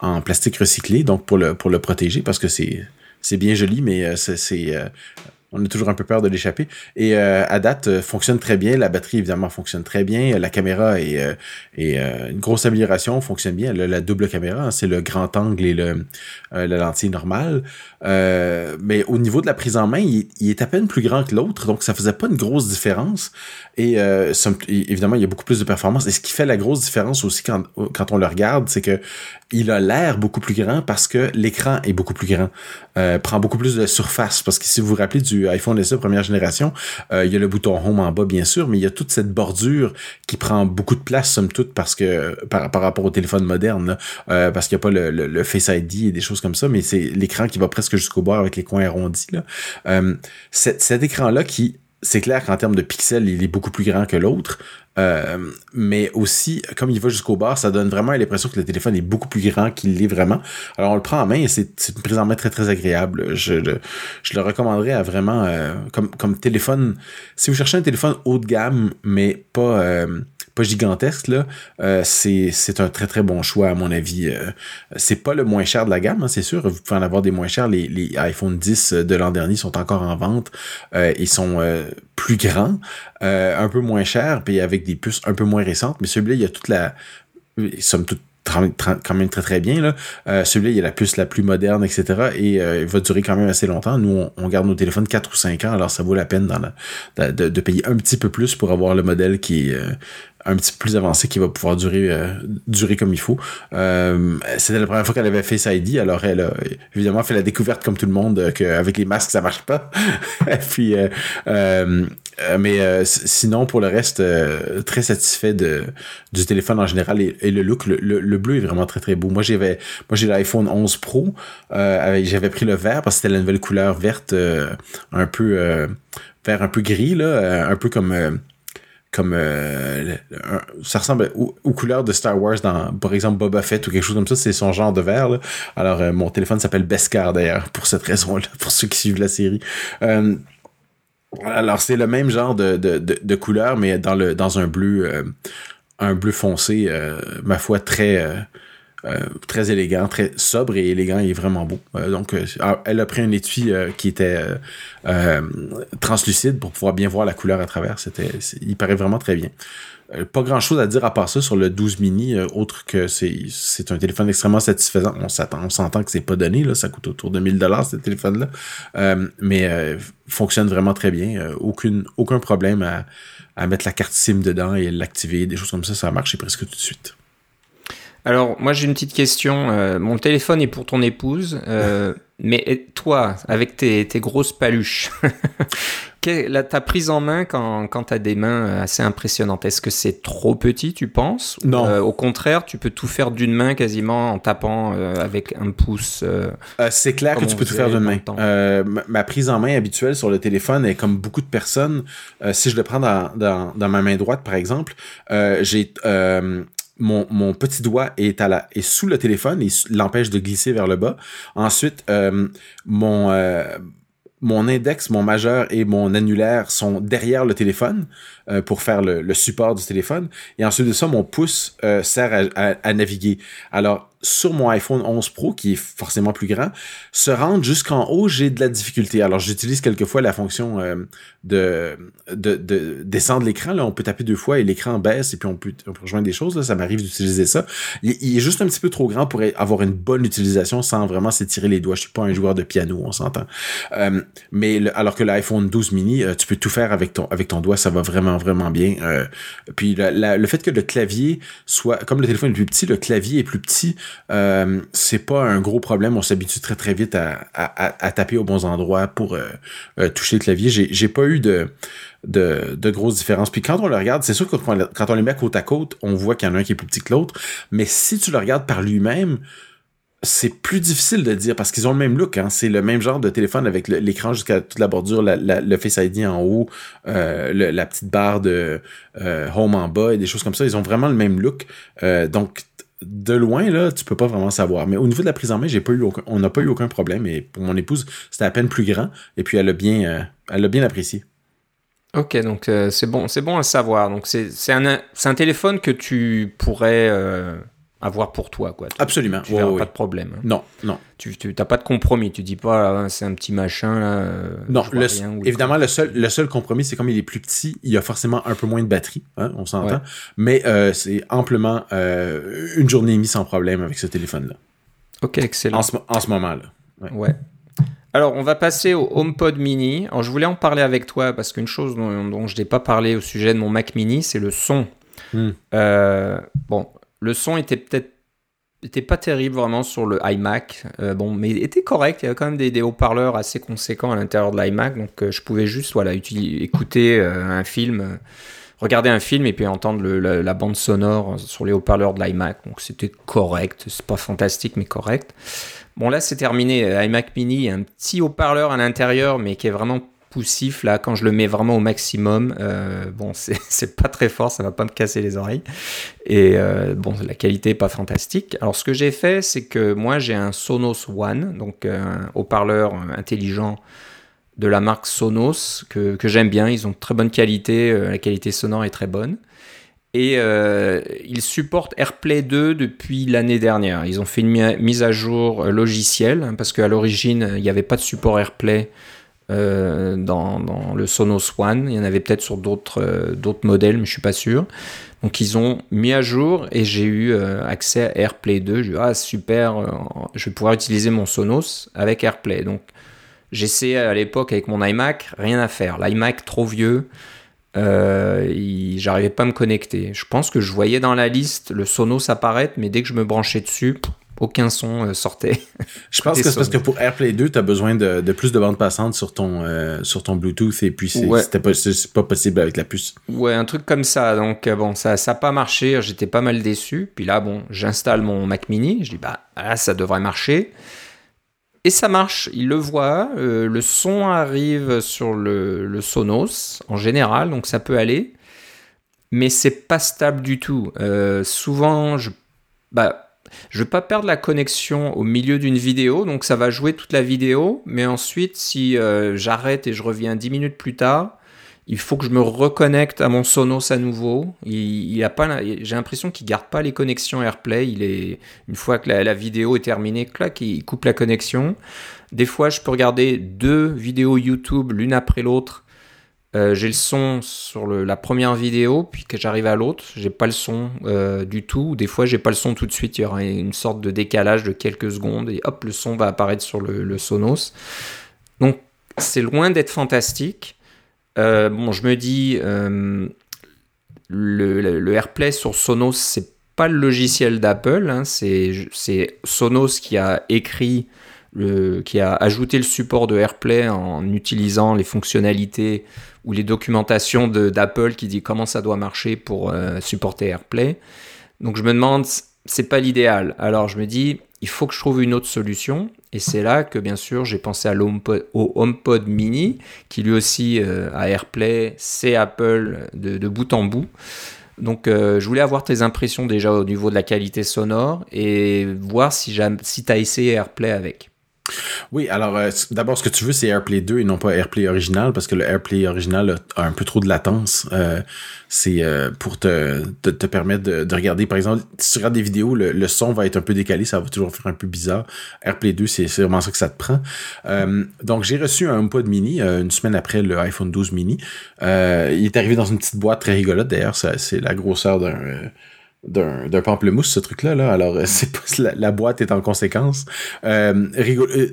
en plastique recyclé, donc pour le, pour le protéger, parce que c'est c'est bien joli, mais c'est on a toujours un peu peur de l'échapper. Et euh, à date, euh, fonctionne très bien. La batterie, évidemment, fonctionne très bien. La caméra est, euh, est une grosse amélioration, fonctionne bien. La, double caméra, hein, c'est le grand angle et le, la lentille normale. mais au niveau de la prise en main, il, est à peine plus grand que l'autre, donc ça faisait pas une grosse différence. Et évidemment, il y a beaucoup plus de performance. Et ce qui fait la grosse différence aussi quand, quand on le regarde, c'est que il a l'air beaucoup plus grand parce que l'écran est beaucoup plus grand, prend beaucoup plus de surface. Parce que si vous vous rappelez du iPhone SE première génération, euh, il y a le bouton Home en bas, bien sûr, mais il y a toute cette bordure qui prend beaucoup de place, somme toute, parce que par, rapport au téléphone moderne, euh, parce qu'il n'y a pas le, Face ID et des choses comme ça, mais c'est l'écran qui va presque jusqu'au bord avec les coins arrondis. Euh, cet écran-là qui c'est clair qu'en termes de pixels, il est beaucoup plus grand que l'autre. Euh, mais aussi, comme il va jusqu'au bas, ça donne vraiment l'impression que le téléphone est beaucoup plus grand qu'il l'est vraiment. Alors on le prend en main et c'est une prise en main très très agréable. Je, le, recommanderais à vraiment euh, comme, comme téléphone. Si vous cherchez un téléphone haut de gamme, mais pas, euh, pas gigantesque, là, euh, c'est, un très très bon choix à mon avis. Euh, c'est pas le moins cher de la gamme, hein, c'est sûr. Vous pouvez en avoir des moins chers. Les, les iPhone 10 de l'an dernier sont encore en vente. Euh, ils sont plus grands, un peu moins chers, puis avec des puces un peu moins récentes. Mais celui-là, il y a toute la somme toute quand même très très bien. Là. Euh, celui-là, il a la puce la plus moderne, etc. Et euh, il va durer quand même assez longtemps. Nous, on, garde nos téléphones 4 ou 5 ans, alors ça vaut la peine de, de, payer un petit peu plus pour avoir le modèle qui est euh, un petit peu plus avancé qui va pouvoir durer durer comme il faut. C'était la première fois qu'elle avait fait Face ID, alors elle a évidemment fait la découverte comme tout le monde qu'avec les masques ça marche pas. puis euh, mais euh, sinon, pour le reste, euh, très satisfait de, du téléphone en général et, le look. Le, bleu est vraiment très très beau. Moi, j'avais, moi j'ai l'iPhone 11 Pro. j'avais pris le vert parce que c'était la nouvelle couleur verte, un peu vert, un peu gris là, un peu comme comme ça ressemble aux, couleurs de Star Wars dans par exemple Boba Fett ou quelque chose comme ça c'est son genre de vert là. alors mon téléphone s'appelle Beskar d'ailleurs pour cette raison là pour ceux qui suivent la série alors, c'est le même genre de, de, couleur, mais dans, le, un bleu, euh, foncé, euh, ma foi, très, euh, très élégant, très sobre et élégant et vraiment beau. donc, ah, elle a pris un étui qui était translucide pour pouvoir bien voir la couleur à travers. C'était, il paraît vraiment très bien. Euh, pas grand chose à dire à part ça sur le 12 mini, euh, autre que c'est, un téléphone extrêmement satisfaisant. On s'attend, on s'entend que c'est pas donné, là, ça coûte autour de 1000 dollars ce téléphone-là. Euh, mais fonctionne vraiment très bien. aucune, aucun problème à, à mettre la carte SIM dedans et l'activer, des choses comme ça, ça a marché presque tout de suite. Alors, moi j'ai une petite question. mon téléphone est pour ton épouse, mais toi, avec tes, tes grosses paluches, la, ta prise en main quand, quand tu as des mains euh, assez impressionnantes, est-ce que c'est trop petit, tu penses? Non. Euh, au contraire, tu peux tout faire d'une main quasiment en tapant euh, avec un pouce. c'est clair que tu peux tout faire d'une main. Ma, prise en main habituelle sur le téléphone est comme beaucoup de personnes. si je le prends dans, dans, dans, ma main droite, par exemple, j'ai mon, petit doigt est, à la, sous le téléphone et l'empêche de glisser vers le bas. Ensuite, mon, mon index, mon majeur et mon annulaire sont derrière le téléphone euh, pour faire le, support du téléphone. Et ensuite de ça, mon pouce euh, sert à, naviguer. Alors, sur mon iPhone 11 Pro, qui est forcément plus grand, se rendre jusqu'en haut, j'ai de la difficulté. Alors, j'utilise quelquefois la fonction euh, de, de, de, descendre l'écran. Là, on peut taper deux fois et l'écran baisse et puis on peut, rejoindre des choses. Là. Ça m'arrive d'utiliser ça. Il, est juste un petit peu trop grand pour avoir une bonne utilisation sans vraiment s'étirer les doigts. Je suis pas un joueur de piano, on s'entend. Euh, mais alors que l'iPhone 12 mini, euh, tu peux tout faire avec ton, avec ton doigt. Ça va vraiment, vraiment bien. puis le fait que le clavier soit, comme le téléphone est plus petit, le clavier est plus petit. Euh, c'est pas un gros problème. On s'habitue très très vite à, à, taper aux bons endroits pour euh, euh, toucher le clavier. J'ai pas eu de, de, de, grosses différences. Puis quand on le regarde, c'est sûr que quand on les met côte à côte, on voit qu'il y en a un qui est plus petit que l'autre. Mais si tu le regardes par lui-même, c'est plus difficile de dire parce qu'ils ont le même look. Hein. C'est le même genre de téléphone avec l'écran jusqu'à toute la bordure, le Face ID en haut, la petite barre de Home en bas et des choses comme ça. Ils ont vraiment le même look. donc de loin, là, tu peux pas vraiment savoir. Mais au niveau de la prise en main, j'ai pas on n'a pas eu aucun problème. Et pour mon épouse, c'était à peine plus grand. Et puis elle a bien, euh, apprécié. Ok, donc euh, c'est bon, c'est bon à savoir. Donc c'est un, un téléphone que tu pourrais euh, avoir pour toi, quoi. Absolument. Tu n'as pas de problème. Hein. Non, non. Tu n'as pas de compromis. Tu dis pas, ah, c'est un petit machin là. Euh, non, évidemment, le seul, le seul compromis, c'est comme il est plus petit, il y a forcément un peu moins de batterie, hein, on s'entend. Mais euh, c'est amplement euh, une journée et demie sans problème avec ce téléphone-là. Ok, excellent. En ce, en ce moment-là. Ouais. Alors, on va passer au HomePod Mini. Alors, je voulais en parler avec toi parce qu'une chose dont, je n'ai pas parlé au sujet de mon Mac Mini, c'est le son. Hmm. bon, le son était peut-être était pas terrible vraiment sur le iMac, euh, bon, mais était correct. Il y avait quand même des, haut-parleurs assez conséquents à l'intérieur de l'iMac, donc euh, je pouvais juste voilà écouter euh, un film, regarder un film et puis entendre la, bande sonore sur les haut-parleurs de l'iMac. Donc c'était correct, c'est pas fantastique mais correct. Bon là c'est terminé, iMac Mini, un petit haut-parleur à l'intérieur mais qui est vraiment poussif là quand je le mets vraiment au maximum euh, bon c'est pas très fort ça va pas me casser les oreilles. Et euh, bon la qualité pas fantastique. Alors ce que j'ai fait c'est que moi j'ai un Sonos One donc un haut-parleur intelligent de la marque Sonos que, que j'aime bien. Ils ont très bonne qualité euh, la qualité sonore est très bonne. Et euh, ils supportent AirPlay 2 depuis l'année dernière. Ils ont fait une mise à jour logicielle, hein, parce qu'à l'origine, il n'y avait pas de support AirPlay euh, dans, le Sonos One. Il y en avait peut-être sur d'autres euh, modèles, mais je suis pas sûr. Donc ils ont mis à jour et j'ai eu euh, accès à AirPlay 2. Je dit ah super, je vais pouvoir utiliser mon Sonos avec AirPlay. Donc j'essayais à l'époque avec mon iMac, rien à faire. L'iMac trop vieux. J'arrivais pas à me connecter. Je pense que je voyais dans la liste le Sonos apparaître, mais dès que je me branchais dessus, aucun son euh, sortait. Je pense que c'est parce que pour AirPlay 2, tu as besoin de, de, plus de bande passante sur ton, euh, sur ton Bluetooth et puis c'est ouais. pas, pas, possible avec la puce. Ouais, un truc comme ça. Donc euh, bon, ça n'a pas marché. J'étais pas mal déçu. Puis là, bon, j'installe mon Mac Mini. Je dis, bah là, ça devrait marcher. Et ça marche, il le voit, euh, le son arrive sur le, le, Sonos en général, donc ça peut aller, mais c'est pas stable du tout. Euh, souvent, je, bah, je veux pas perdre la connexion au milieu d'une vidéo, donc ça va jouer toute la vidéo, mais ensuite, si euh, j'arrête et je reviens 10 minutes plus tard, il faut que je me reconnecte à mon Sonos à nouveau. Il, a pas, j'ai l'impression qu'il garde pas les connexions AirPlay. Il est une fois que la, la, vidéo est terminée, clac, il coupe la connexion. Des fois, je peux regarder deux vidéos YouTube l'une après l'autre. Euh, j'ai le son sur la première vidéo, puis que j'arrive à l'autre, j'ai pas le son euh, du tout. Des fois, j'ai pas le son tout de suite. Il y aura une sorte de décalage de quelques secondes et hop, le son va apparaître sur le, Sonos. Donc, c'est loin d'être fantastique. Euh, bon, je me dis, le, AirPlay sur Sonos, c'est pas le logiciel d'Apple, hein, c'est Sonos qui a écrit, le, qui a ajouté le support de AirPlay en utilisant les fonctionnalités ou les documentations d'Apple qui dit comment ça doit marcher pour euh, supporter AirPlay. Donc je me demande, c'est pas l'idéal. Alors je me dis, il faut que je trouve une autre solution. Et c'est là que, bien sûr, j'ai pensé à au HomePod Mini, qui lui aussi euh, a AirPlay, c'est Apple de, de, bout en bout. Donc, euh, je voulais avoir tes impressions déjà au niveau de la qualité sonore et voir si, si tu as essayé AirPlay avec. Oui, alors euh, d'abord, ce que tu veux, c'est AirPlay 2 et non pas AirPlay original, parce que le AirPlay original a, un peu trop de latence. Euh, c'est euh, pour te, te, permettre de, de, regarder, par exemple, si tu regardes des vidéos, le, le, son va être un peu décalé, ça va toujours faire un peu bizarre. AirPlay 2, c'est vraiment ça que ça te prend. Donc, j'ai reçu un HomePod mini une semaine après le iPhone 12 mini. il est arrivé dans une petite boîte très rigolote, d'ailleurs, c'est la grosseur d'un d'un pamplemousse ce truc là. Alors c'est pas la, boîte est en conséquence. Euh, rigolo, euh,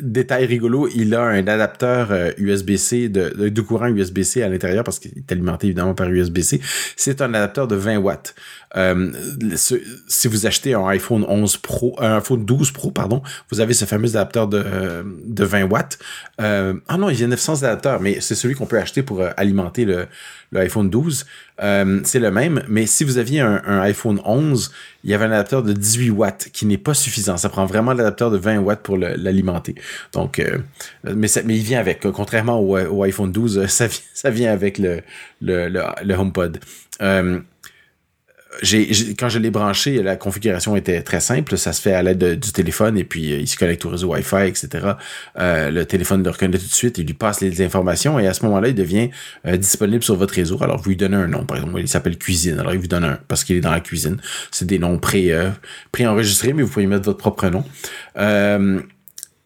détail rigolo, il a un adapteur USB-C euh, de, courant USB-C à l'intérieur parce qu'il est alimenté évidemment par USB-C. C'est un adapteur de 20 watts. Euh, si vous achetez un iPhone 11 Pro, un iPhone 12 Pro, pardon, vous avez ce fameux adapteur de, de 20 watts. Euh, ah non, il y a 900 adapteurs, mais c'est celui qu'on peut acheter pour alimenter le, iPhone 12. Euh, c'est le même, mais si vous aviez un, iPhone 11, il y avait un adapteur de 18 watts qui n'est pas suffisant. Ça prend vraiment l'adapteur de 20 watts pour l'alimenter. Donc, euh, mais, il vient avec. Contrairement au, iPhone 12, ça, vient avec le, le, le, le HomePod. Euh, quand je l'ai branché, la configuration était très simple. Ça se fait à l'aide du téléphone et puis euh, il se connecte au réseau Wi-Fi, etc. Euh, le téléphone le reconnaît tout de suite, il lui passe les informations et à ce moment-là, il devient euh, disponible sur votre réseau. Alors, vous lui donnez un nom. Par exemple, il s'appelle Cuisine. Alors, il vous donne un parce qu'il est dans la cuisine. C'est des noms pré, euh, pré-enregistrés, mais vous pouvez mettre votre propre nom.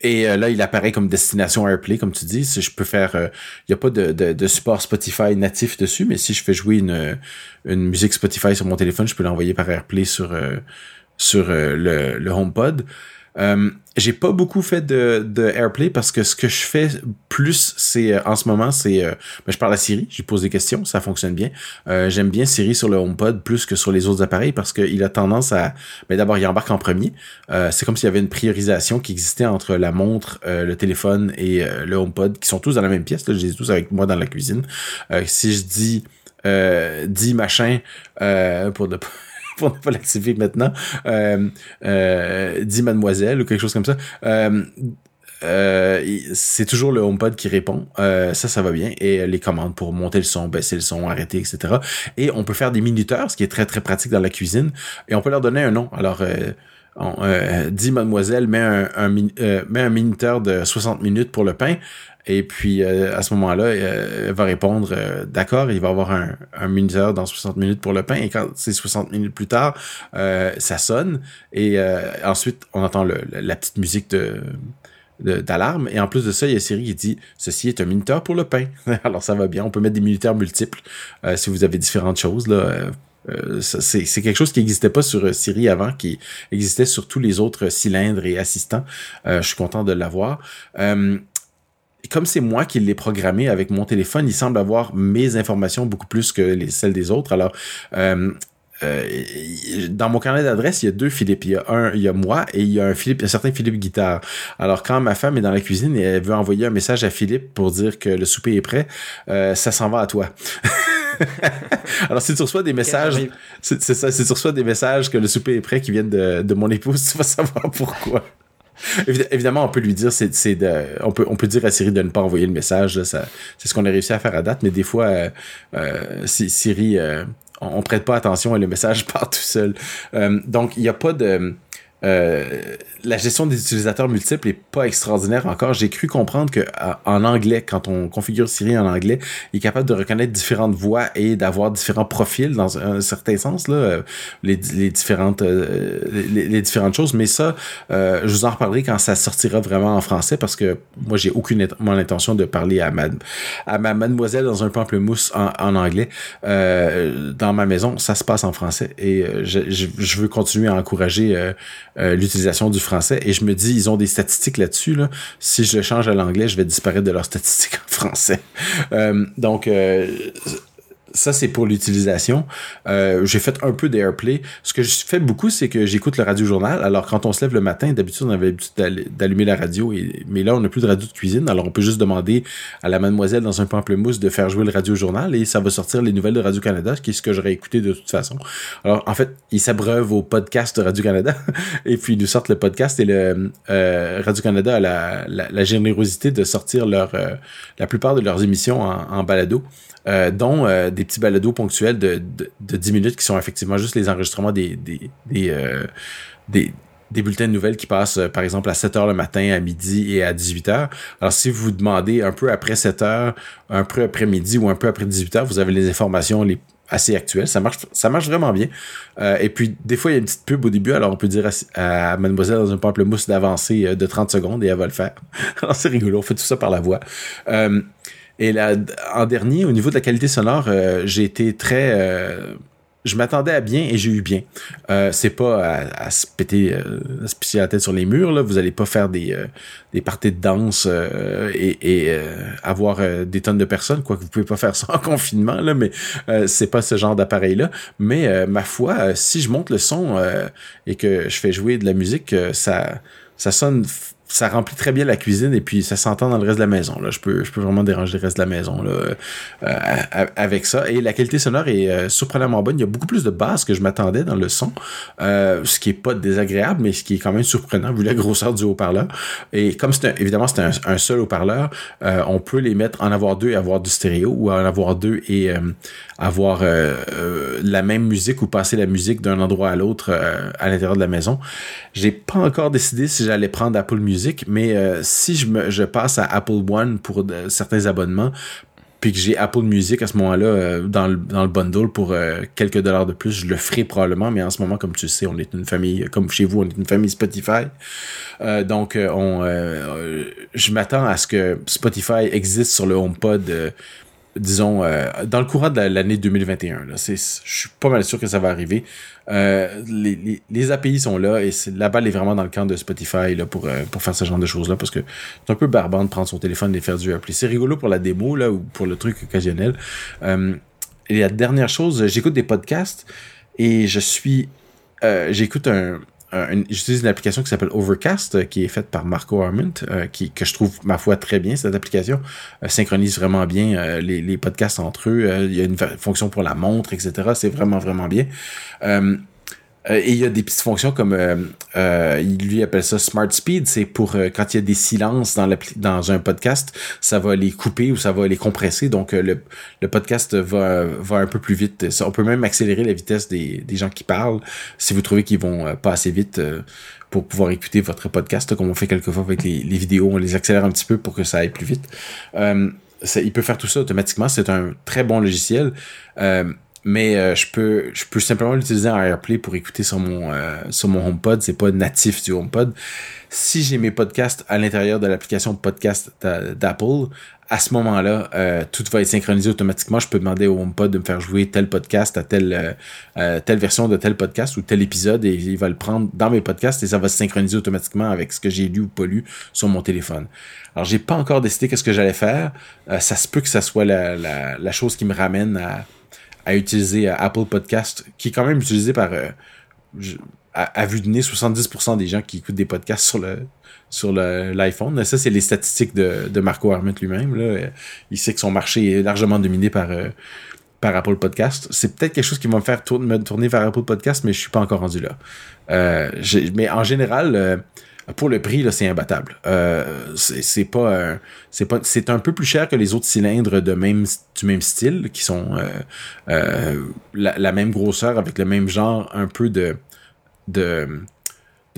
Euh, et euh, là, il apparaît comme destination AirPlay, comme tu dis. Si je peux faire, il euh, n'y a pas de, de, de, support Spotify natif dessus, mais si je fais jouer une, une musique Spotify sur mon téléphone, je peux l'envoyer par AirPlay sur euh, sur le, le HomePod. Euh, j'ai pas beaucoup fait de, AirPlay parce que ce que je fais plus, c'est euh, en ce moment, c'est euh, ben, je parle à Siri, je pose des questions, ça fonctionne bien. Euh, J'aime bien Siri sur le HomePod plus que sur les autres appareils parce qu'il a tendance à, ben, d'abord il embarque en premier. Euh, c'est comme s'il y avait une priorisation qui existait entre la montre, le téléphone et le HomePod qui sont tous dans la même pièce. Là, je les ai tous avec moi dans la cuisine. si je dis dis machin pour ne pas pour ne pas l'activer maintenant, euh, euh, mademoiselle ou quelque chose comme ça. Euh, euh, c'est toujours le HomePod qui répond. Euh, ça, ça va bien. Et les commandes pour monter le son, baisser le son, arrêter, etc. Et on peut faire des minuteurs, ce qui est très très pratique dans la cuisine. Et on peut leur donner un nom. Alors, dit mademoiselle, met un, un, met un minuteur de 60 minutes pour le pain. Et puis, à ce moment-là, elle va répondre, d'accord, il va avoir un, un, minuteur dans 60 minutes pour le pain. Et quand c'est 60 minutes plus tard, ça sonne. Et ensuite, on entend le, la petite musique de d'alarme. Et en plus de ça, il y a Siri qui dit ceci est un minuteur pour le pain. Alors ça va bien. On peut mettre des minuteurs multiples euh, si vous avez différentes choses là. Euh, euh c'est quelque chose qui n'existait pas sur euh, Siri avant, qui existait sur tous les autres cylindres et assistants. je suis content de l'avoir. Comme c'est moi qui l'ai programmé avec mon téléphone, il semble avoir mes informations beaucoup plus que les, celles des autres. Alors, euh, dans mon carnet d'adresse, il y a deux Philippe. Il y a un, il y a moi et il y a un Philippe, un certain Philippe Guitare. Alors quand ma femme est dans la cuisine et elle veut envoyer un message à Philippe pour dire que le souper est prêt, euh, ça s'en va à toi. Alors si tu reçois des messages, c'est ça, si tu reçois des messages que le souper est prêt qui viennent de, de mon épouse, tu vas savoir pourquoi. Évidemment, on peut lui dire, c'est, de, on peut, on dire à Siri de ne pas envoyer le message. c'est ce qu'on a réussi à faire à date, mais des fois, euh, euh Siri, euh, on, prête pas attention et le message part tout seul. Donc, il n'y a pas de euh, la gestion des utilisateurs multiples est pas extraordinaire encore. J'ai cru comprendre que en anglais, quand on configure Siri en anglais, il est capable de reconnaître différentes voix et d'avoir différents profils dans un certain sens là, euh, les, différentes euh, les, différentes choses. Mais ça, je vous en reparlerai quand ça sortira vraiment en français parce que moi j'ai aucune mon intention de parler à ma à ma mademoiselle dans un pamplemousse en, anglais dans ma maison. Ça se passe en français et je, je, je veux continuer à encourager euh, l'utilisation du français. Et je me dis, ils ont des statistiques là-dessus. Là. Si je le change à l'anglais, je vais disparaître de leurs statistiques en français. Euh, donc, euh, ça, c'est pour l'utilisation. Euh, j'ai fait un peu d'AirPlay. Ce que je fais beaucoup, c'est que j'écoute le radio-journal. Alors, quand on se lève le matin, d'habitude, on avait l'habitude d'allumer la radio. Mais là, on n'a plus de radio de cuisine. Alors, on peut juste demander à la mademoiselle dans un pamplemousse de faire jouer le radio-journal et ça va sortir les nouvelles de Radio-Canada, qui est ce que j'aurais écouté de toute façon. Alors, en fait, ils s'abreuvent au podcast de Radio-Canada et puis ils nous sortent le podcast et le euh, Radio-Canada a la, la, générosité de sortir leur, euh, la plupart de leurs émissions en balado. Euh, dont euh, des petits balados ponctuels de, de, 10 minutes qui sont effectivement juste les enregistrements des, des, des, euh, des, bulletins de nouvelles qui passent, par exemple, à 7 heures le matin, à midi et à 18 heures. Alors, si vous vous demandez un peu après 7 heures, un peu après midi ou un peu après 18 heures, vous avez les informations assez actuelles. Ça marche, ça marche vraiment bien. et puis, des fois, il y a une petite pub au début, alors on peut dire à, mademoiselle dans un pamplemousse d'avancer de 30 secondes et elle va le faire. c'est rigolo, on fait tout ça par la voix. Et là, en dernier, au niveau de la qualité sonore, euh, j'ai été très... Euh, je m'attendais à bien et j'ai eu bien. Euh, c'est pas à, se péter, à se pisser la tête sur les murs. Là. Vous allez pas faire des, des parties de danse et, avoir des tonnes de personnes. Quoi que vous pouvez pas faire ça en confinement, là, mais c'est pas ce genre d'appareil-là. Mais ma foi, si je monte le son et que je fais jouer de la musique, ça, ça sonne ça remplit très bien la cuisine et puis ça s'entend dans le reste de la maison. Là. Je, peux, je peux vraiment déranger le reste de la maison là, euh, avec ça. Et la qualité sonore est euh, surprenamment bonne. Il y a beaucoup plus de basses que je m'attendais dans le son, euh, ce qui est pas désagréable, mais ce qui est quand même surprenant vu la grosseur du haut-parleur. Et comme c'est évidemment c'est un, seul haut-parleur, on peut les mettre en avoir deux et avoir du stéréo ou en avoir deux et avoir la même musique ou passer la musique d'un endroit à l'autre à l'intérieur de la maison. J'ai pas encore décidé si j'allais prendre Apple Music mais euh, si je, passe à Apple One pour certains abonnements, puis que j'ai Apple Music à ce moment-là euh, dans, le, dans le bundle pour euh, quelques dollars de plus, je le ferai probablement, mais en ce moment, comme tu sais, on est une famille, comme chez vous, on est une famille Spotify. donc, on, je m'attends à ce que Spotify existe sur le HomePod disons, dans le courant de l'année 2021. Là. Je suis pas mal sûr que ça va arriver. Euh, les, les, API sont là et la balle est vraiment dans le camp de Spotify là, pour, euh, pour faire ce genre de choses-là parce que c'est un peu barbant de prendre son téléphone et faire du AirPlay. C'est rigolo pour la démo ou pour le truc occasionnel. Euh, et la dernière chose, j'écoute des podcasts et je suis. j'écoute un, j'utilise une application qui s'appelle Overcast, euh, qui est faite par Marco Arment, euh, qui, que je trouve, ma foi, très bien. Cette application euh, synchronise vraiment bien les, podcasts entre eux. il y a une fonction pour la montre, etc. C'est vraiment, vraiment bien. Euh, et il y a des petites fonctions comme euh, euh, lui appelle ça Smart Speed, c'est pour quand il y a des silences dans, dans un podcast, ça va les couper ou ça va les compresser, donc le, le podcast va, va un peu plus vite. on peut même accélérer la vitesse des, des gens qui parlent. Si vous trouvez qu'ils vont pas assez vite pour pouvoir écouter votre podcast, comme on fait quelquefois avec les, vidéos, on les accélère un petit peu pour que ça aille plus vite. il peut faire tout ça automatiquement, c'est un très bon logiciel mais euh, je peux je peux simplement l'utiliser en AirPlay pour écouter sur mon euh, sur mon HomePod, c'est pas natif du HomePod. Si j'ai mes podcasts à l'intérieur de l'application podcast d'Apple, à ce moment-là, euh, tout va être synchronisé automatiquement. Je peux demander au HomePod de me faire jouer tel podcast à telle telle version de tel podcast ou tel épisode et il va le prendre dans mes podcasts et ça va se synchroniser automatiquement avec ce que j'ai lu ou pas lu sur mon téléphone. Alors j'ai pas encore décidé qu'est-ce que j'allais faire. ça se peut que ça soit la, la, la chose qui me ramène à à utiliser euh, Apple Podcast, qui est quand même utilisé par, euh, à, vue de nez, 70% des gens qui écoutent des podcasts sur le sur l'iPhone. Ça, c'est les statistiques de, de Marco Arment lui-même. Il sait que son marché est largement dominé par, euh, par Apple Podcast. C'est peut-être quelque chose qui va me faire me tourner vers Apple Podcast, mais je suis pas encore rendu là. mais en général, pour le prix, c'est imbattable. Euh, c'est un peu plus cher que les autres cylindres de même, du même style, qui sont euh, euh, la, même grosseur avec le même genre, un peu de,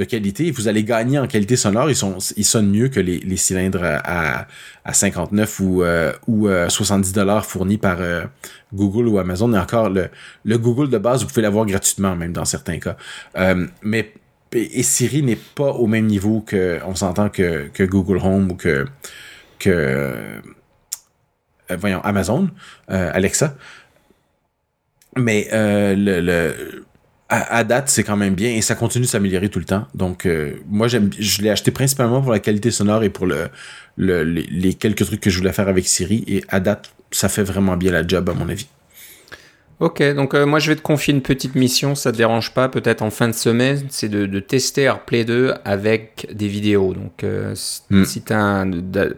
qualité. Vous allez gagner en qualité sonore. Ils sont, sonnent mieux que les, les cylindres à, à 59 ou, ou 70 dollars fournis par Google ou Amazon. Et encore, le, le Google de base, vous pouvez l'avoir gratuitement, même dans certains cas. mais et Siri n'est pas au même niveau que, on s'entend que, Google Home ou que, que euh, voyons, Amazon, euh, Alexa. Mais euh, le, le à, date, c'est quand même bien et ça continue de s'améliorer tout le temps. Donc, moi, j'aime, je l'ai acheté principalement pour la qualité sonore et pour le, le les, les, quelques trucs que je voulais faire avec Siri. Et à date, ça fait vraiment bien la job, à mon avis. Ok, donc euh, moi je vais te confier une petite mission, ça te dérange pas, peut-être en fin de semaine, c'est de, tester AirPlay 2 avec des vidéos. Donc euh, hmm. si tu as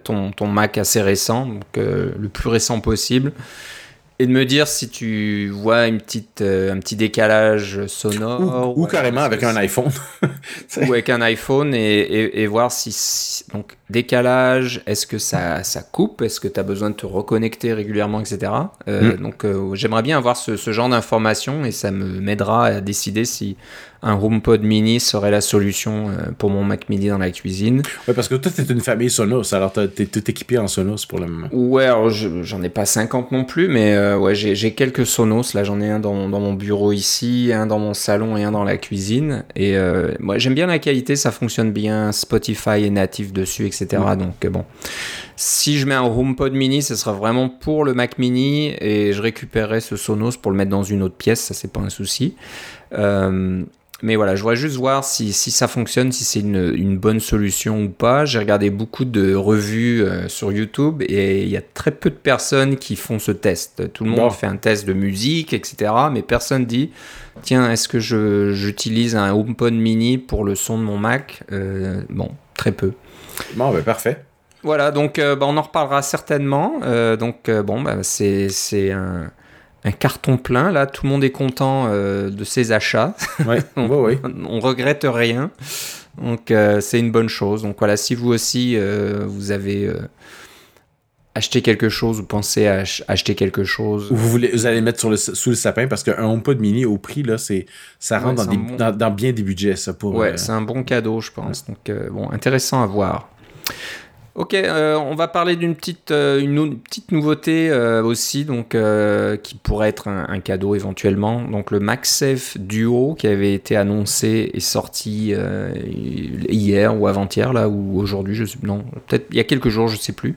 ton, ton, Mac assez récent, donc euh, le plus récent possible, et de me dire si tu vois une petite, un petit décalage sonore. Ou, carrément avec un iPhone. ou avec un iPhone et, et, voir si, Donc décalage, est-ce que ça, ça coupe Est-ce que tu as besoin de te reconnecter régulièrement, etc. Mm. Donc j'aimerais bien avoir ce, ce genre d'informations et ça me m'aidera à décider si un HomePod mini serait la solution euh, pour mon Mac mini dans la cuisine. Ouais, parce que toi, t'es une famille Sonos, alors t'es tout équipé en Sonos pour le moment. Ouais, alors j'en ai pas 50 non plus, mais euh, ouais, j'ai quelques Sonos. Là, j'en ai un dans, dans, mon bureau ici, un dans mon salon et un dans la cuisine. Et euh, moi, j'aime bien la qualité, ça fonctionne bien. Spotify est natif dessus, etc. Donc, bon. Si je mets un HomePod mini, ce sera vraiment pour le Mac mini et je récupérerai ce Sonos pour le mettre dans une autre pièce, ça c'est pas un souci. Euh, mais voilà, je voudrais juste voir si, si ça fonctionne, si c'est une, une, bonne solution ou pas. J'ai regardé beaucoup de revues euh, sur YouTube et il y a très peu de personnes qui font ce test. Tout le monde fait un test de musique, etc. Mais personne dit tiens, est-ce que j'utilise un HomePod mini pour le son de mon Mac? Euh, Bon, très peu. Bon, ben parfait. Voilà, donc euh, bah, on en reparlera certainement. donc bon, bah, c'est un un carton plein. Là, tout le monde est content euh, de ses achats. Ouais, on, ouais, on, regrette rien. Donc, euh, c'est une bonne chose. Donc, voilà, si vous aussi, euh, vous avez acheté quelque chose ou pensez à acheter quelque chose. Ou vous, voulez, vous allez mettre sur le, sous le sapin parce qu'un HomePod mini au prix, là, c'est, ça rentre dans, dans, bien des budgets, ça. Pour, ouais, c'est un bon cadeau, je pense. Donc, bon, intéressant à voir. Ok, euh, on va parler d'une petite, euh, une petite nouveauté euh, aussi, donc qui pourrait être un, cadeau éventuellement. Donc le MagSafe Duo qui avait été annoncé et sorti hier ou avant-hier là ou aujourd'hui, je sais non, peut-être il y a quelques jours, je sais plus.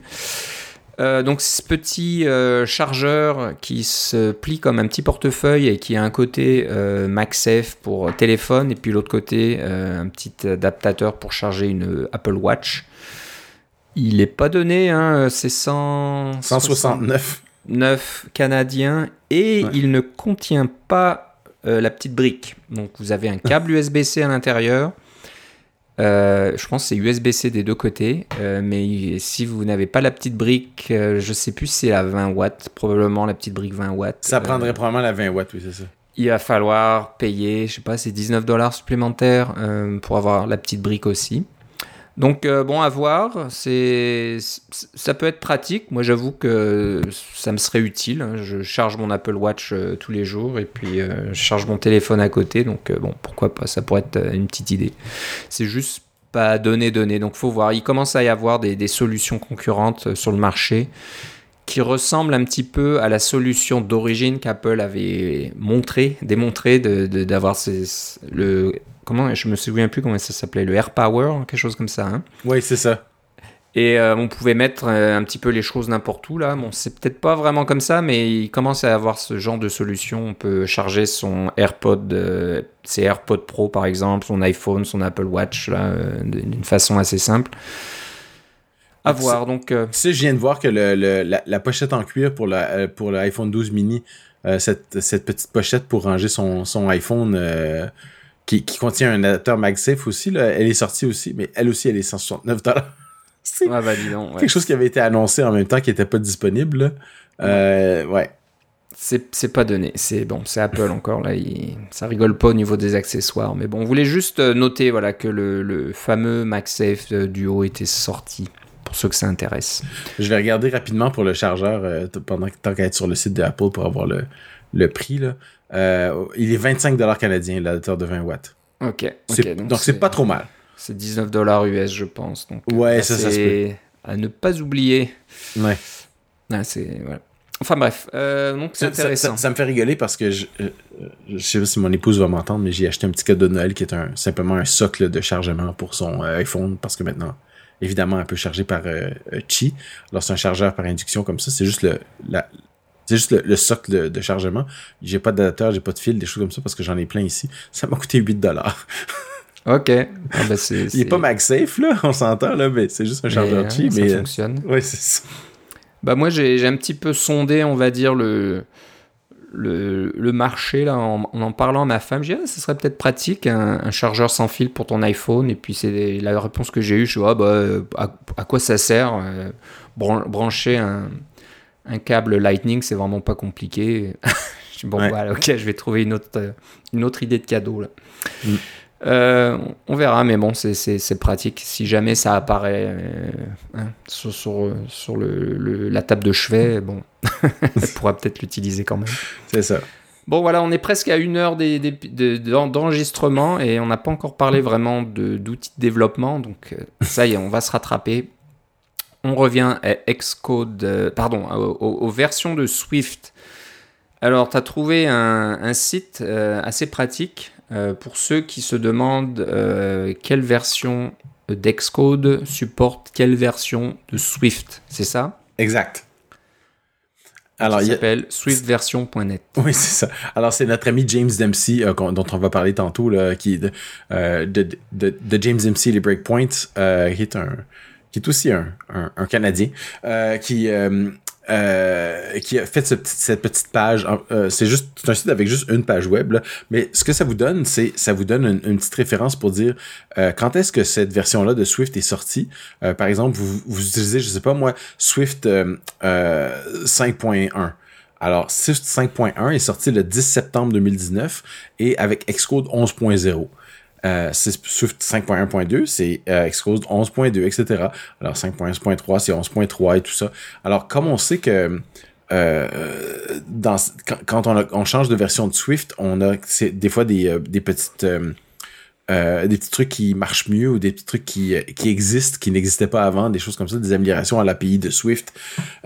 Donc ce petit chargeur qui se plie comme un petit portefeuille et qui a un côté MagSafe pour téléphone et puis l'autre côté un petit adaptateur pour charger une Apple Watch. Il n'est pas donné, hein, c'est 169 9 canadiens et il ne contient pas euh, la petite brique. Donc vous avez un câble USB-C à l'intérieur. Euh, je pense que c'est USB-C des deux côtés, euh, mais si vous n'avez pas la petite brique, je sais plus si c'est la 20 watts, probablement la petite brique 20 watts. Ça prendrait probablement la 20 watts, oui, c'est ça il va falloir payer, je sais pas, c'est 19 dollars supplémentaires euh, pour avoir la petite brique aussi. Donc euh, bon, à voir. C'est, ça peut être pratique. Moi, j'avoue que ça me serait utile. Je charge mon Apple Watch euh, tous les jours et puis euh, je charge mon téléphone à côté. Donc bon, pourquoi pas? Ça pourrait être une petite idée. C'est juste pas donné donné. Donc faut voir. Il commence à y avoir des, des solutions concurrentes sur le marché qui ressemblent un petit peu à la solution d'origine qu'Apple avait montré, démontré d'avoir de, le comment je me souviens plus comment ça s'appelait, le Air Power, quelque chose comme ça. Hein. Oui, c'est ça. Et euh, on pouvait mettre euh, un petit peu les choses n'importe où là. Bon, c'est peut-être pas vraiment comme ça, mais il commence à avoir ce genre de solution. On peut charger son AirPod, euh, ses AirPod Pro par exemple, son iPhone, son Apple Watch là, d'une façon assez simple. À voir. Donc, tu sais, je viens de voir que le, la, pochette en cuir pour, la, pour l'iPhone 12 mini, cette, cette, petite pochette pour ranger son, son iPhone qui, contient un adapteur MagSafe aussi. Là. Elle est sortie aussi, mais elle aussi, elle est 169 C'est bah, quelque chose qui avait été annoncé en même temps qui n'était pas disponible. Euh, ouais. C'est pas donné. C'est bon, c'est Apple encore là. Ça rigole pas au niveau des accessoires. Mais bon, on voulait juste euh, noter voilà que le, fameux MagSafe euh, Duo était sorti pour ceux que ça intéresse. Je vais regarder rapidement pour le chargeur pendant tant qu'à être sur le site de Apple pour avoir le, le prix là. Euh, il est 25 dollars canadiens, l'adapteur de 20 watts. Ok. donc c'est pas trop mal. C'est 19 dollars US, je pense. Donc, ouais, ça, ça se peut. À ne pas oublier. Ouais. Ah, c'est voilà. Enfin bref, euh, donc c'est intéressant. Ça, me fait rigoler parce que je, euh, je, sais pas si mon épouse va m'entendre, mais j'ai acheté un petit cadeau de Noël qui est un, simplement un socle de chargement pour son iPhone parce que maintenant, évidemment, elle peut charger par Qi. Alors c'est un chargeur par induction comme ça. C'est juste le, la, c'est juste le, socle de, chargement. J'ai pas d'adapteur, j'ai pas de fil, des choses comme ça parce que j'en ai plein ici. Ça m'a coûté 8 dollars. OK. Ah, ben, Il est pas MagSafe, là, on s'entend, là, mais c'est juste un chargeur mais, cheap. mais ça fonctionne. Oui, c'est ça. Bah, moi, j'ai un petit peu sondé, on va dire, le, le, le marché, là, en, en, parlant à ma femme. J'ai dit, ah, ce serait peut-être pratique, un, chargeur sans fil pour ton iPhone. Et puis, c'est la réponse que j'ai eue. Je suis, ah, bah, à, quoi ça sert euh, brancher un un câble Lightning, c'est vraiment pas compliqué. bon, voilà, ok, je vais trouver une autre, euh, une autre idée de cadeau là. Mm. Euh, on verra, mais bon, c'est pratique. Si jamais ça apparaît euh, hein, sur, sur, le, la table de chevet, bon, on pourra peut-être l'utiliser quand même. C'est ça. Bon, voilà, on est presque à une heure d'enregistrement et on n'a pas encore parlé vraiment d'outils de, développement. Donc, ça y est, on va se rattraper on revient à Xcode, euh, pardon, aux, versions de Swift. Alors, tu as trouvé un, site euh, assez pratique euh, pour ceux qui se demandent quelle version d'Xcode supporte quelle version de Swift, c'est ça? Exact. Alors, il s'appelle swiftversion.net. Oui, c'est ça. Alors, c'est notre ami James Dempsey, dont on va parler tantôt, là, qui de, de, James Dempsey, les Breakpoints, qui est un, qui est aussi un, un, Canadien, euh, qui, euh, euh, qui a fait cette petite page. c'est juste un site avec juste une page web, mais ce que ça vous donne, c'est ça vous donne une, petite référence pour dire quand est-ce que cette version-là de Swift est sortie? par exemple, vous, vous utilisez, je sais pas moi, Swift 5.1. Alors, Swift 5.1 est sorti le 10 septembre 2019 et avec Xcode 11.0. Euh, Swift 5.1.2, c'est euh, Xcode 11.2, etc. Alors 5.1.3, c'est 11.3 et tout ça. Alors comme on sait que euh, quand, on, change de version de Swift, on a des fois des, euh, des petites euh, des petits trucs qui marchent mieux ou des petits trucs qui, euh, qui existent, qui n'existaient pas avant, des choses comme ça, des améliorations à l'API de Swift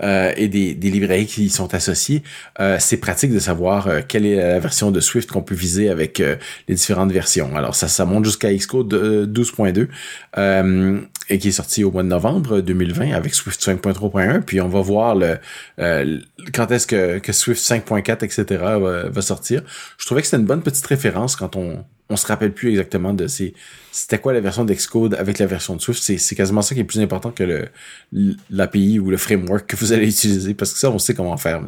euh, et des, des librairies qui y sont associées. C'est pratique de savoir quelle est la version de Swift qu'on peut viser avec les différentes versions. Alors ça, ça monte jusqu'à Xcode 12.2 et qui est sorti au mois de novembre 2020 avec Swift 5.3.1. Puis on va voir le, quand est-ce que, que Swift 5.4, etc. Va, va sortir. Je trouvais que c'était une bonne petite référence quand on on se rappelle plus exactement de c'était quoi la version d'Xcode avec la version de Swift. C'est quasiment ça qui est plus important que le l'API ou le framework que vous allez utiliser parce que ça on sait comment faire.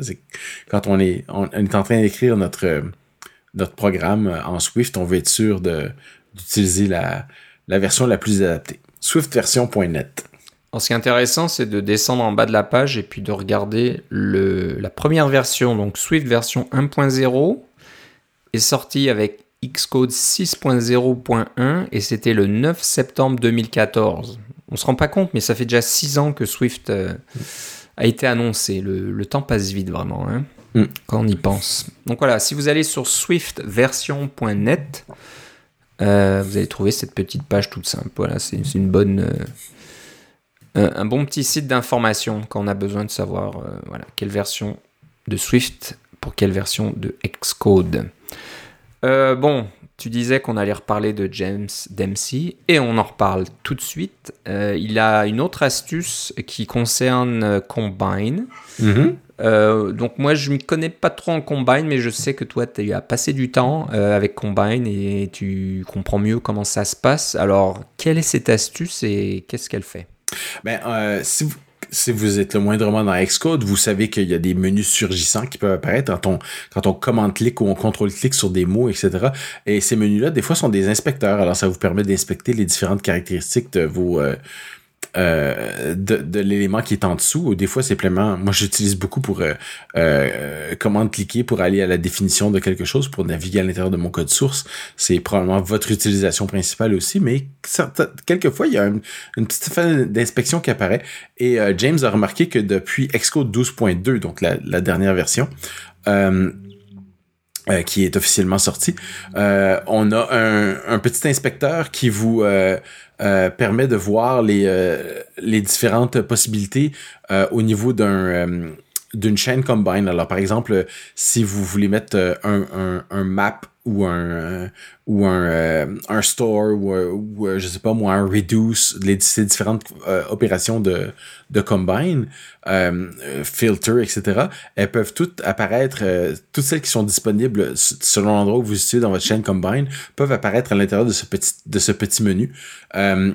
Quand on est on, est en train d'écrire notre notre programme en Swift, on veut être sûr de d'utiliser la la version la plus adaptée. Swiftversion.net. Ce qui est intéressant, c'est de descendre en bas de la page et puis de regarder le, la première version, donc Swift version 1.0 est sorti avec Xcode 6.0.1 et c'était le 9 septembre 2014. On se rend pas compte, mais ça fait déjà 6 ans que Swift euh, a été annoncé. Le, temps passe vite vraiment, hein, mm. quand on y pense. Donc voilà, si vous allez sur swiftversion.net, euh, vous allez trouver cette petite page toute simple. Voilà, c'est une bonne, euh, un bon petit site d'information quand on a besoin de savoir voilà, quelle version de Swift pour quelle version de Xcode. Euh, bon, tu disais qu'on allait reparler de James Dempsey et on en reparle tout de suite. Euh, il a une autre astuce qui concerne euh, Combine. Mm-hmm. donc moi je ne m'y connais pas trop en Combine, mais je sais que toi tu as passé du temps avec Combine et tu comprends mieux comment ça se passe. Alors quelle est cette astuce et qu'est-ce qu'elle fait? Ben, si, vous, si vous êtes le moindrement dans Xcode, vous savez qu'il y a des menus surgissants qui peuvent apparaître quand on, quand on commande-clic ou on contrôle-clic sur des mots, etc. Et ces menus-là, des fois, sont des inspecteurs. Alors, ça vous permet d'inspecter les différentes caractéristiques de vos, euh, euh, de, l'élément qui est en dessous. Ou des fois, simplement, moi, j'utilise beaucoup pour euh, euh, commande cliquer pour aller à la définition de quelque chose, pour naviguer à l'intérieur de mon code source. C'est probablement votre utilisation principale aussi, mais quelquefois, il y a une, petite fin d'inspection qui apparaît. Et James a remarqué que depuis Xcode 12.2, donc la, dernière version, qui est officiellement sorti, on a un, un, petit inspecteur qui vous euh, permet de voir les, euh, les différentes possibilités euh, au niveau d'un d'une chaîne combine. Alors, par exemple, si vous voulez mettre un, un, map ou un ou un, un store ou, ou, je sais pas moi un reduce les différentes opérations de de combine euh, filter etc elles peuvent toutes apparaître toutes celles qui sont disponibles selon l'endroit où vous utilisez dans votre chaîne combine peuvent apparaître à l'intérieur de ce petit menu euh,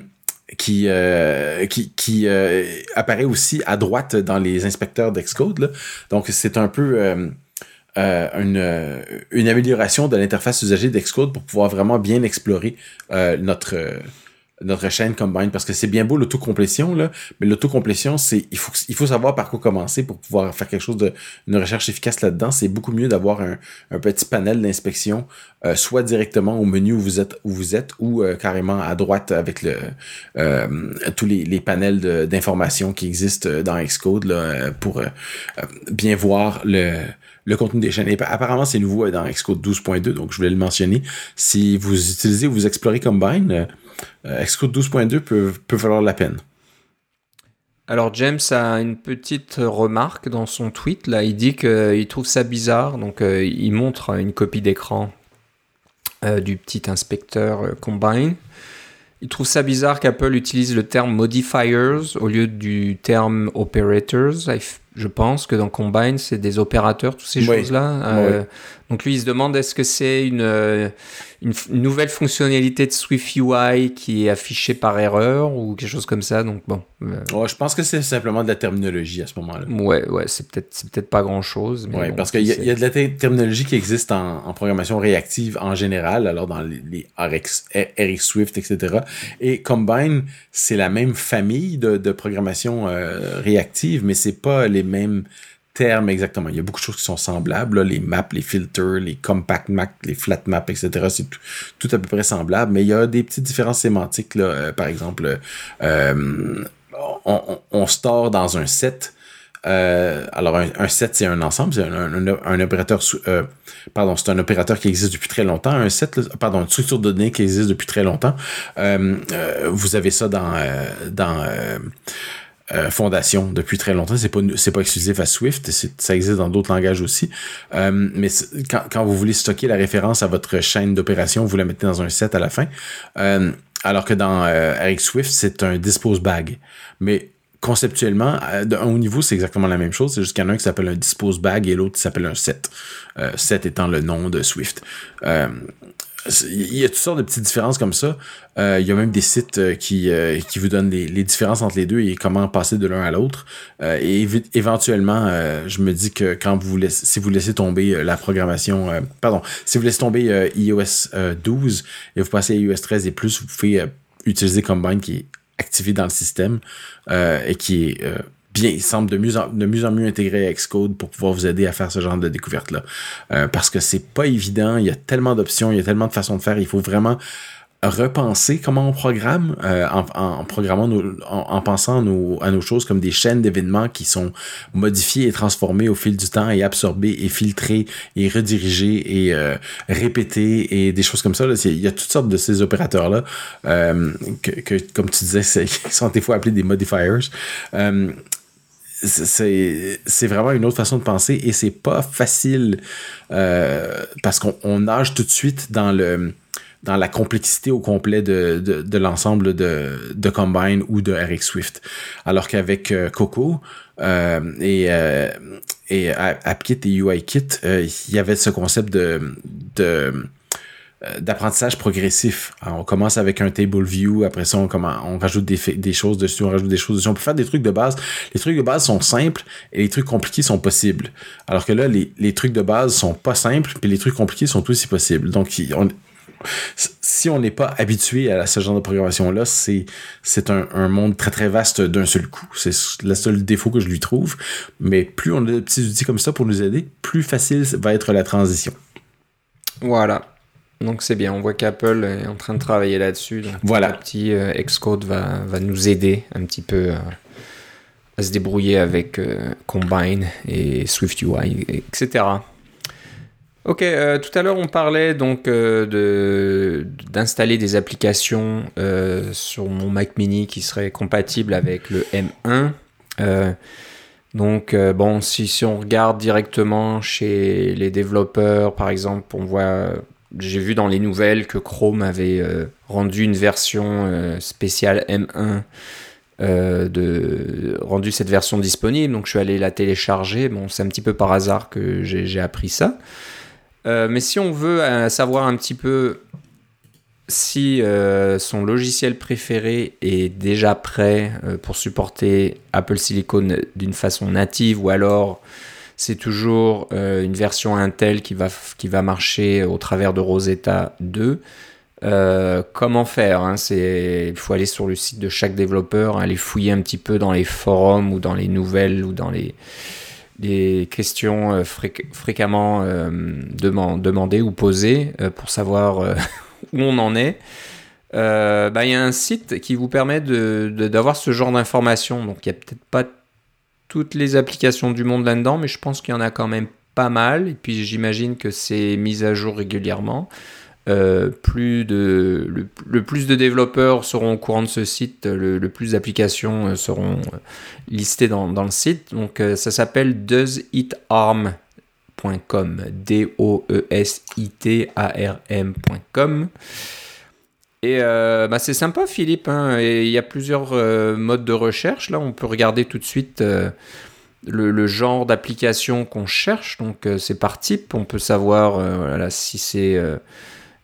qui euh, qui, qui euh, apparaît aussi à droite dans les inspecteurs d'Xcode. Donc c'est un peu euh, une, une amélioration de l'interface usagée d'Xcode pour pouvoir vraiment bien explorer notre notre chaîne Combine parce que c'est bien beau l'autocomplétion là, mais l'autocomplétion c'est il faut il faut savoir par quoi commencer pour pouvoir faire quelque chose de une recherche efficace là-dedans. C'est beaucoup mieux d'avoir un, un, petit panel d'inspection euh, soit directement au menu où vous êtes où vous êtes ou euh, carrément à droite avec le euh, tous les, les panels d'informations qui existent dans Xcode là, pour bien voir le le contenu des chaînes. Apparemment, c'est nouveau dans Xcode 12.2, donc je voulais le mentionner. Si vous utilisez ou vous explorez Combine, euh, Xcode 12.2 peut, peut valoir la peine. Alors James a une petite remarque dans son tweet là, il dit qu'il trouve ça bizarre, donc euh, il montre une copie d'écran euh, du petit inspecteur Combine. Il trouve ça bizarre qu'Apple utilise le terme modifiers au lieu du terme operators. Je pense que dans Combine, c'est des opérateurs, toutes ces choses-là. Donc lui, il se demande est-ce que c'est une, une, nouvelle fonctionnalité de Swift UI qui est affichée par erreur ou quelque chose comme ça? Donc bon. Euh, je pense que c'est simplement de la terminologie à ce moment-là. Ouais, ouais, c'est peut-être peut-être pas grand-chose. Ouais, parce qu'il y, y, a de la terminologie qui existe en, en, programmation réactive en général, alors dans les, les RX, RX Swift, etc. Et Combine, c'est la même famille de, de programmation euh, réactive, mais c'est pas les mêmes exactement. Il y a beaucoup de choses qui sont semblables, les maps, les filters, les compact maps, les flat maps, etc. C'est tout, à peu près semblable, mais il y a des petites différences sémantiques. Euh, par exemple, euh, on, store dans un set. Euh, alors un, set c'est un ensemble, c'est un, opérateur pardon, c'est un opérateur qui existe depuis très longtemps. Un set, pardon, une structure de données qui existe depuis très longtemps. vous avez ça dans dans euh, fondation depuis très longtemps. C'est pas c'est pas exclusif à Swift, ça existe dans d'autres langages aussi. Euh, mais quand, quand vous voulez stocker la référence à votre chaîne d'opération, vous la mettez dans un set à la fin. Euh, alors que dans avec Swift, c'est un dispose bag. Mais conceptuellement, de haut niveau, c'est exactement la même chose. C'est juste qu'il y en a un qui s'appelle un dispose bag et l'autre qui s'appelle un set. set étant le nom de Swift il y a toutes sortes de petites différences comme ça. Euh, il y a même des sites euh, qui, euh, qui vous donnent les, les, différences entre les deux et comment passer de l'un à l'autre. et éventuellement, je me dis que quand vous laissez, si vous laissez tomber la programmation, pardon, si vous laissez tomber iOS 12 et vous passez à iOS 13 et plus, vous pouvez utiliser Combine qui est activé dans le système et qui est bien, il semble de mieux en, mieux intégré à Xcode pour pouvoir vous aider à faire ce genre de découverte-là. Euh, parce que c'est pas évident, il y a tellement d'options, il y a tellement de façons de faire, il faut vraiment repenser comment on programme euh, en, en, programmant en, pensant à nos, à nos choses comme des chaînes d'événements qui sont modifiées et transformées au fil du temps et absorbées et filtrées et redirigées et euh, répétées et des choses comme ça. Il y a toutes sortes de ces opérateurs là euh, que, que, comme tu disais, qui sont des fois appelés des modifiers. C'est vraiment une autre façon de penser et c'est pas facile euh, parce qu'on nage tout de suite dans le dans la complexité au complet de, de, l'ensemble de, de Combine ou de RX Swift. Alors qu'avec euh, Coco euh, et, euh, et AppKit et UIKit, il y avait ce concept de, de d'apprentissage progressif. on commence avec un table view, après ça on, comment, on rajoute des, choses dessus, on rajoute des choses dessus. On peut faire des trucs de base. Les trucs de base sont simples et les trucs compliqués sont possibles. Alors que là, les, les trucs de base sont pas simples, puis les trucs compliqués sont aussi possibles. Donc, on, si on n'est pas habitué à ce genre de programmation-là, c'est, c'est un, monde très très vaste d'un seul coup. C'est le seul défaut que je lui trouve. Mais plus on a de petits outils comme ça pour nous aider, plus facile va être la transition. Voilà. Donc c'est bien, on voit qu'Apple est en train de travailler là-dessus. Donc voilà. Petit euh, Xcode va, va nous aider un petit peu euh, à se débrouiller avec euh, Combine et SwiftUI, etc. Ok, euh, tout à l'heure on parlait donc euh, de d'installer des applications euh, sur mon Mac Mini qui seraient compatibles avec le M1. donc bon, si, si on regarde directement chez les développeurs, par exemple, on voit, j'ai vu dans les nouvelles que Chrome avait rendu une version spéciale M1. de rendu cette version disponible donc je suis allé la télécharger bon c'est un petit peu par hasard que j'ai appris ça euh, mais si on veut euh, savoir un petit peu si euh, son logiciel préféré est déjà prêt pour supporter Apple Silicon d'une façon native ou alors c'est toujours une version Intel qui va, qui va marcher au travers de Rosetta 2. comment faire hein, Il faut aller sur le site de chaque développeur, aller fouiller un petit peu dans les forums ou dans les nouvelles ou dans les, des questions euh, fréquemment euh, demandées ou posées euh, pour savoir où on en est. Bah, il y a un site qui vous permet d'avoir de, ce genre d'informations. Donc il n'y a peut-être pas toutes les applications du monde là-dedans, mais je pense qu'il y en a quand même pas mal. Et puis j'imagine que c'est mis à jour régulièrement. Euh, plus de, le, plus de développeurs seront au courant de ce site, le, plus d'applications euh, seront euh, listées dans, dans, le site. Donc ça s'appelle doesitarm.com, D-O-E-S-I-T-A-R-M.com. Et bah c'est sympa Philippe, hein, il y a plusieurs modes de recherche. Là, on peut regarder tout de suite le, le, genre d'application qu'on cherche. Donc c'est par type, on peut savoir si c'est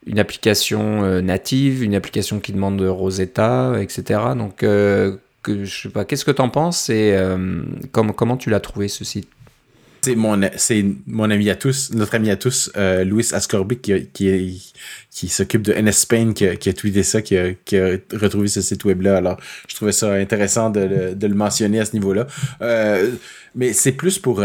une application euh, native, une application qui demande Rosetta, etc. Donc, euh, je sais pas, qu'est-ce que tu en penses et euh, comment tu l'as trouvé ce site? C'est mon, mon ami à tous, notre ami à tous, Louis Ascorbic, qui, qui, qui s'occupe de NS qui a, tweeté ça, qui a, retrouvé ce site web-là. Alors, je trouvais ça intéressant de, le, de le mentionner à ce niveau-là. mais c'est plus pour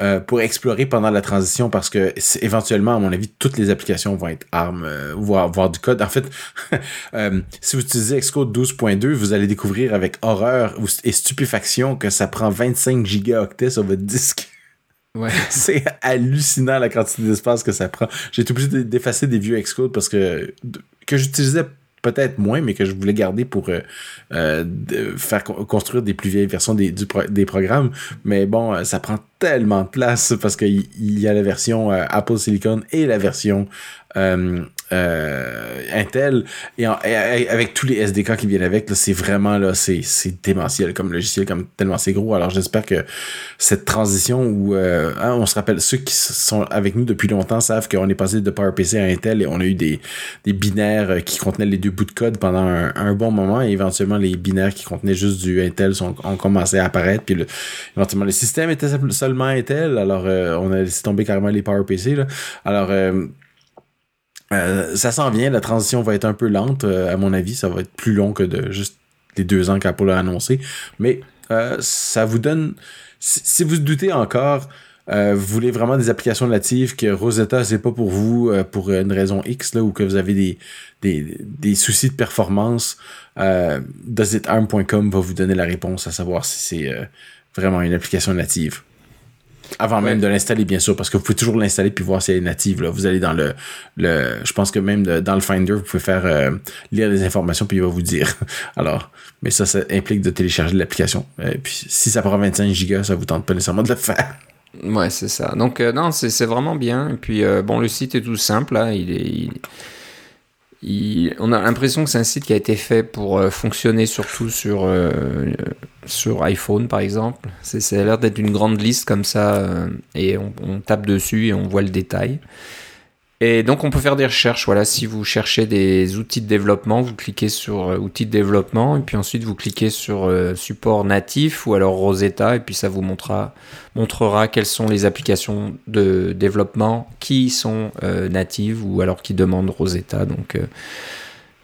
euh, pour explorer pendant la transition parce que éventuellement, à mon avis, toutes les applications vont être ARM, euh, voire, voir du code. En fait, euh, si vous utilisez Xcode 12.2, vous allez découvrir avec horreur et stupéfaction que ça prend 25 gigaoctets sur votre disque. Ouais. c'est hallucinant la quantité d'espace que ça prend. J'ai été obligé d'effacer des vieux Xcode parce que que j'utilisais peut-être moins, mais que je voulais garder pour euh, euh faire construire des plus vieilles versions des, des programmes. Mais bon, euh, ça prend tellement de place parce qu'il y a la version euh, Apple Silicon et la version Intel et, avec tous les SDK qui viennent avec, c'est vraiment là, c'est démentiel comme logiciel, comme tellement c'est gros. Alors j'espère que cette transition où euh, hein, on se rappelle ceux qui sont avec nous depuis longtemps savent qu'on est passé de PowerPC à Intel et on a eu des, binaires qui contenaient les deux bouts de code pendant un, bon moment et éventuellement les binaires qui contenaient juste du Intel ont commencé à apparaître puis le, éventuellement le système était seulement Intel alors euh, on a laissé tomber carrément les PowerPC là. Alors euh, euh, ça s'en vient, la transition va être un peu lente, euh, à mon avis. Ça va être plus long que de juste les deux ans qu'Apple a annoncé. Mais ça vous donne, si vous doutez encore, vous voulez vraiment des applications natives que Rosetta c'est pas pour vous pour une raison X là ou que vous avez des des, des soucis de performance euh, doesitarm.com va vous donner la réponse à savoir si c'est vraiment une application native avant même de l'installer, bien sûr, parce que vous pouvez toujours l'installer puis voir si elle est native. Là. Vous allez dans le, le je pense que même dans le Finder, vous pouvez faire euh, lire des informations puis il va vous dire. Alors, mais ça, ça implique de télécharger l'application. Et euh, puis si ça prend 25 gigas, ça vous tente pas nécessairement de le faire. Ouais, c'est ça. Donc euh, non, c'est vraiment bien. Et puis bon, le site est tout simple. Là. Il est, on a l'impression que c'est un site qui a été fait pour euh, fonctionner surtout sur, euh, sur iPhone, par exemple. Ça a l'air d'être une grande liste comme ça, euh, et on, tape dessus et on voit le détail. Et donc on peut faire des recherches. Voilà, si vous cherchez des outils de développement, vous cliquez sur euh, outils de développement et puis ensuite vous cliquez sur euh, support natif ou alors Rosetta et puis ça vous montrera, montrera quelles sont les applications de développement qui sont euh, natives ou alors qui demandent Rosetta. Donc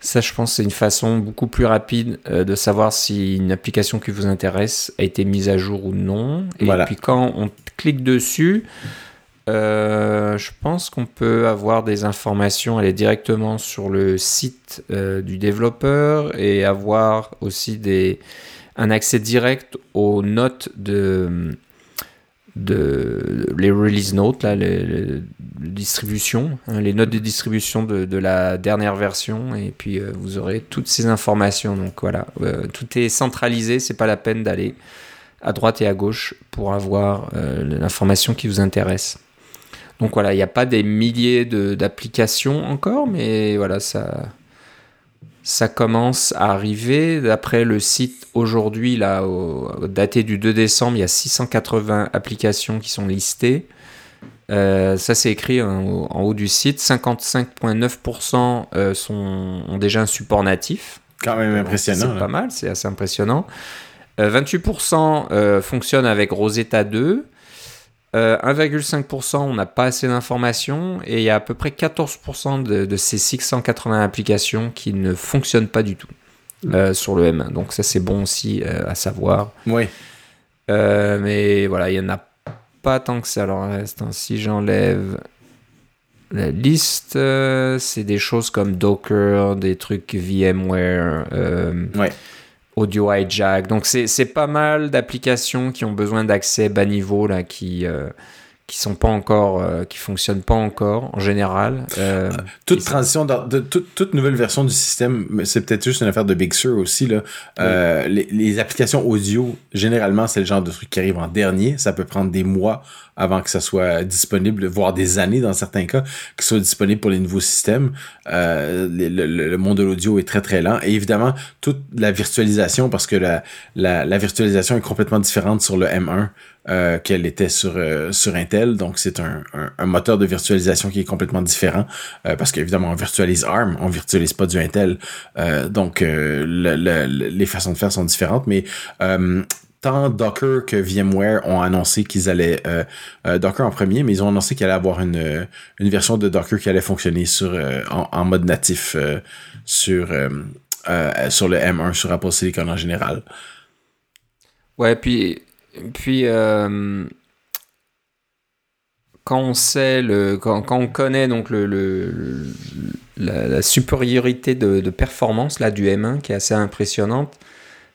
ça, je pense, c'est une façon beaucoup plus rapide de savoir si une application qui vous intéresse a été mise à jour ou non. Et puis quand on clique dessus. Euh, je pense qu'on peut avoir des informations, aller directement sur le site euh, du développeur et avoir aussi des, un accès direct aux notes de, de les release notes, là, les, distributions, hein, les notes de distribution de, de, la dernière version, et puis euh, vous aurez toutes ces informations. Donc voilà, tout est centralisé, c'est pas la peine d'aller à droite et à gauche pour avoir l'information qui vous intéresse. Donc voilà, il n'y a pas des milliers d'applications encore, mais voilà, ça, ça commence à arriver. D'après le site aujourd'hui, là, daté du 2 décembre, il y a 680 applications qui sont listées. Euh, ça, c'est écrit en, haut du site. 55,9% euh, sont, ont déjà un support natif. Quand même impressionnant. C'est pas mal, c'est assez impressionnant. 28% euh, fonctionnent avec Rosetta 2. 1,5%, euh, on n'a pas assez d'informations et il y a à peu près 14% de, ces 680 applications qui ne fonctionnent pas du tout euh, sur le M1. Donc ça c'est bon aussi euh, à savoir. Oui. mais voilà, il n'y en a pas tant que ça. Alors si j'enlève la liste, c'est des choses comme Docker, des trucs VMware. ouais audio hijack. Donc c'est pas mal d'applications qui ont besoin d'accès bas niveau là, qui euh, qui sont pas encore, euh, qui fonctionnent pas encore en général. Euh, toute transition, de, toute, toute, nouvelle version du système, c'est peut-être juste une affaire de Big Sur aussi là. Les, les, applications audio, généralement, c'est le genre de truc qui arrive en dernier. Ça peut prendre des mois avant que ça soit disponible, voire des années dans certains cas, que soit disponible pour les nouveaux systèmes. Euh, le, monde de l'audio est très très lent. Et évidemment, toute la virtualisation, parce que la, la, la virtualisation est complètement différente sur le M1 euh, qu'elle était sur, euh, sur Intel. Donc c'est un, un, moteur de virtualisation qui est complètement différent, euh, parce qu'évidemment on virtualise ARM, on virtualise pas du Intel. donc les façons de faire sont différentes, mais tant Docker que VMware ont annoncé qu'ils allaient euh, euh, Docker en premier, mais ils ont annoncé qu'il allait avoir une, une version de Docker qui allait fonctionner sur euh, en, mode natif sur sur le M1 sur Apple Silicon en général. Ouais, puis puis quand on sait quand, on connaît donc le, la, supériorité de, de, performance là du M1 qui est assez impressionnante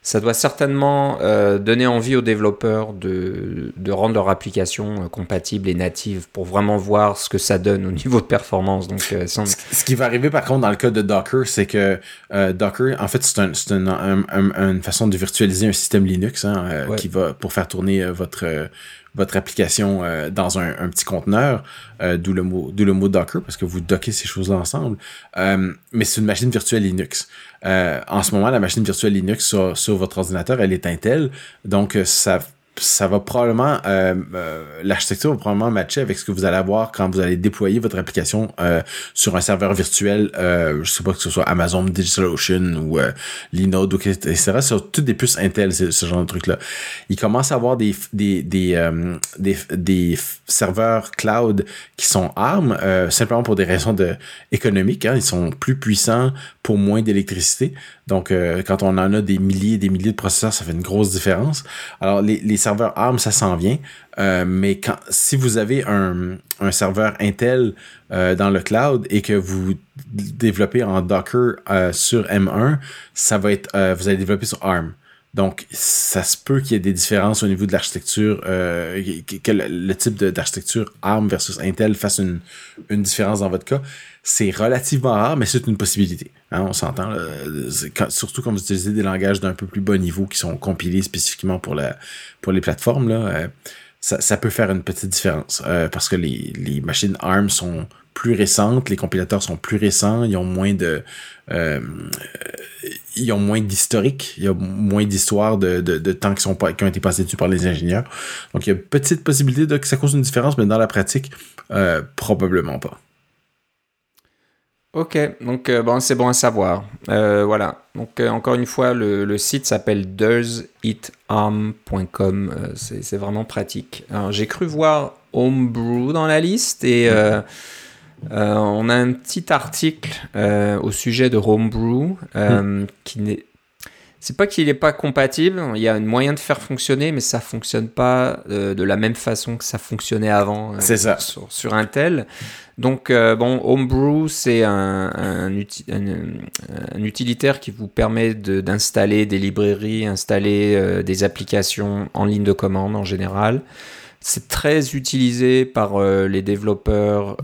ça doit certainement euh, donner envie aux développeurs de, de rendre leur application euh, compatible et native pour vraiment voir ce que ça donne au niveau de performance. Donc, euh, ce, qui va arriver par contre dans le cas de Docker, c'est que Docker, en fait, c'est un, un, une façon de virtualiser un système Linux hein, qui va pour faire tourner votre votre application euh, dans un, un, petit conteneur, euh, d'où le mot d'où le mot Docker parce que vous dockez ces choses-là ensemble. Euh, mais c'est une machine virtuelle Linux. En ce moment, la machine virtuelle Linux sur, votre ordinateur, elle est Intel, donc ça ça va probablement euh, euh, l'architecture va probablement matcher avec ce que vous allez avoir quand vous allez déployer votre application euh, sur un serveur virtuel euh, je sais pas que ce soit Amazon DigitalOcean ou euh, Linode ou etc sur toutes des puces Intel ce genre de truc là il commence à avoir des des des, des, des serveurs cloud qui sont ARM simplement pour des raisons de économiques hein, ils sont plus puissants pour moins d'électricité. Donc, euh, quand on en a des milliers et des milliers de processeurs, ça fait une grosse différence. Alors, les, serveurs ARM, ça s'en vient. Euh, mais quand, si vous avez un, un serveur Intel euh, dans le cloud et que vous développez en Docker sur M1, ça va être, vous allez développer sur ARM. Donc, ça se peut qu'il y ait des différences au niveau de l'architecture, euh, que le, type d'architecture ARM versus Intel fasse une, une différence dans votre cas. C'est relativement rare, mais c'est une possibilité. Hein, on s'entend. Surtout quand vous utilisez des langages d'un peu plus bas niveau qui sont compilés spécifiquement pour, les plateformes, euh, ça, peut faire une petite différence. Euh, parce que les, machines ARM sont plus récentes, les compilateurs sont plus récents, ils ont moins de euh, ils ont moins d'historique, il y a moins d'histoires de, temps qui, ont été passés dessus par les ingénieurs. Donc il y a une petite possibilité que ça cause une différence, mais dans la pratique, probablement pas. Ok, donc euh, bon, c'est bon à savoir. Euh, voilà, donc euh, encore une fois, le, le site s'appelle doesItArm.com, c'est vraiment pratique. J'ai cru voir Homebrew dans la liste et on a un petit article au sujet de Homebrew hmm. qui n'est c'est pas qu'il n'est pas compatible, il y a un moyen de faire fonctionner, mais ça fonctionne pas de la même façon que ça fonctionnait avant ça. Sur, sur, Intel. Donc, bon, Homebrew, c'est un, utilitaire qui vous permet d'installer des librairies, installer des applications en ligne de commande en général. C'est très utilisé par les développeurs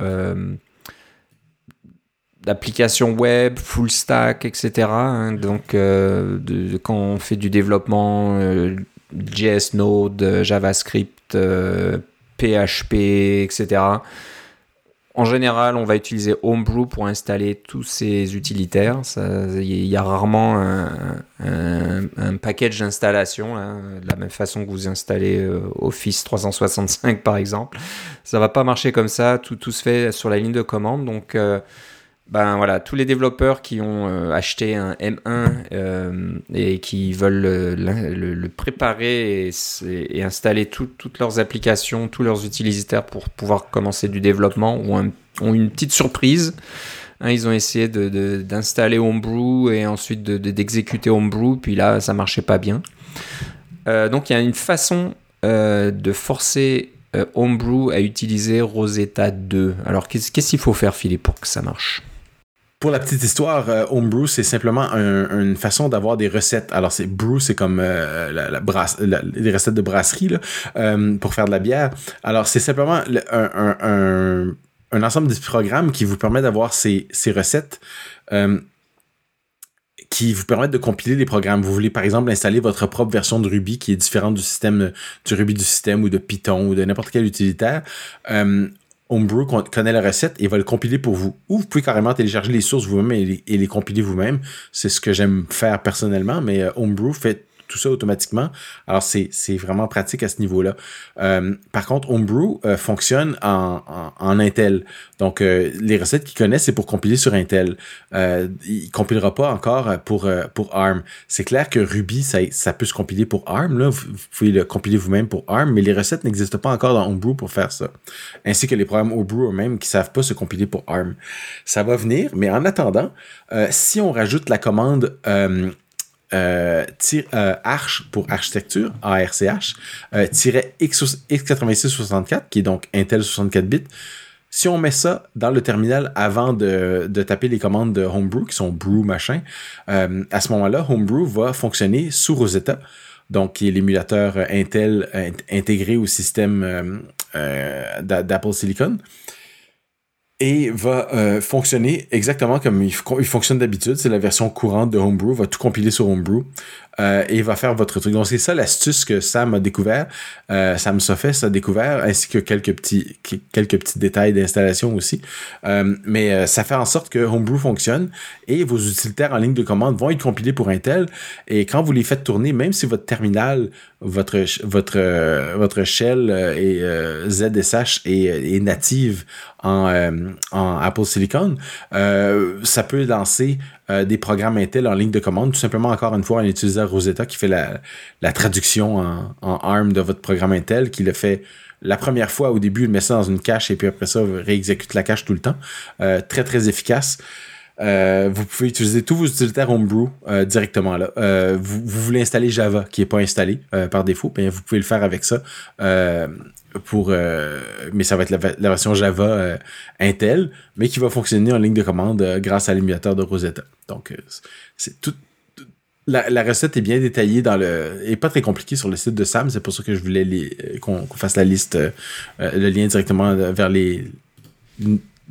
d'applications web, full stack, etc. Hein. donc, euh, quand on fait du développement euh, JS Node, JavaScript, PHP, euh, etc. En général, on va utiliser Homebrew pour installer tous ces utilitaires. Il y a rarement un, package d'installation, hein, de la même façon que vous installez Office 365 par exemple. Ça va pas marcher comme ça. Tout, tout se fait sur la ligne de commande. Donc, ben voilà, tous les développeurs qui ont euh, acheté un M1 euh, et qui veulent le, préparer et, installer toutes leurs applications, tous leurs utilisateurs pour pouvoir commencer du développement ont, une petite surprise. Hein, ils ont essayé d'installer Homebrew et ensuite d'exécuter Homebrew, puis là, ça marchait pas bien. Euh, donc il y a une façon de forcer Homebrew à utiliser Rosetta 2. Alors qu'est-ce qu'il faut faire, Philippe, pour que ça marche? Pour la petite histoire, euh, homebrew, c'est simplement une façon d'avoir des recettes. Alors, c'est brew, c'est comme euh, la, les recettes de brasserie là, euh, pour faire de la bière. Alors, c'est simplement un, ensemble de programmes qui vous permet d'avoir ces, ces recettes qui vous permettent de compiler les programmes. Vous voulez par exemple installer votre propre version de Ruby qui est différente du système du Ruby du système ou de Python ou de n'importe quel utilitaire. Homebrew connaît la recette et va le compiler pour vous. Ou vous pouvez carrément télécharger les sources vous-même et, les compiler vous-même. C'est ce que j'aime faire personnellement, mais euh, Homebrew fait tout ça automatiquement. Alors, c'est, vraiment pratique à ce niveau-là. Euh, par contre, Homebrew euh, fonctionne en, en, Intel. Donc, euh, les recettes qu'il connaît, c'est pour compiler sur Intel. Il compilera pas encore pour, pour ARM. C'est clair que Ruby, ça, ça peut se compiler pour ARM. Là. Vous, pouvez le compiler vous-même pour ARM, mais les recettes n'existent pas encore dans Homebrew pour faire ça. Ainsi que les programmes Homebrew eux-mêmes qui savent pas se compiler pour ARM. Ça va venir, mais en attendant, si on rajoute la commande euh, euh, Arch pour architecture, ARCH, euh, x8664, qui est donc Intel 64 bits. Si on met ça dans le terminal avant de, de taper les commandes de Homebrew, qui sont brew machin, euh, à ce moment-là, Homebrew va fonctionner sous Rosetta, donc qui est l'émulateur Intel intégré au système d'Apple Silicon et va euh, fonctionner exactement comme il, fonctionne d'habitude. C'est la version courante de Homebrew, va tout compiler sur Homebrew euh, et va faire votre truc. Donc c'est ça l'astuce que Sam a découvert, euh, Sam Sofes a découvert, ainsi que quelques petits quelques petits détails d'installation aussi. Euh, mais ça fait en sorte que Homebrew fonctionne et vos utilitaires en ligne de commande vont être compilés pour Intel. Et quand vous les faites tourner, même si votre terminal, votre votre votre shell et ZSH est, native en Apple Silicon, ça peut lancer euh, des programmes Intel en ligne de commande, tout simplement encore une fois en utilisant Rosetta qui fait la, traduction en, en, ARM de votre programme Intel, qui le fait la première fois au début, il met ça dans une cache et puis après ça, réexécute la cache tout le temps. Euh, très très efficace. Euh, vous pouvez utiliser tous vos utilitaires Homebrew euh, directement là. Euh, vous, voulez installer Java qui est pas installé par défaut, bien vous pouvez le faire avec ça. pour mais ça va être la, version Java Intel, mais qui va fonctionner en ligne de commande grâce à l'émulateur de Rosetta. Donc la, recette est bien détaillée dans le et pas très compliquée sur le site de Sam. C'est pour ça que je voulais qu'on fasse la liste, le lien directement vers les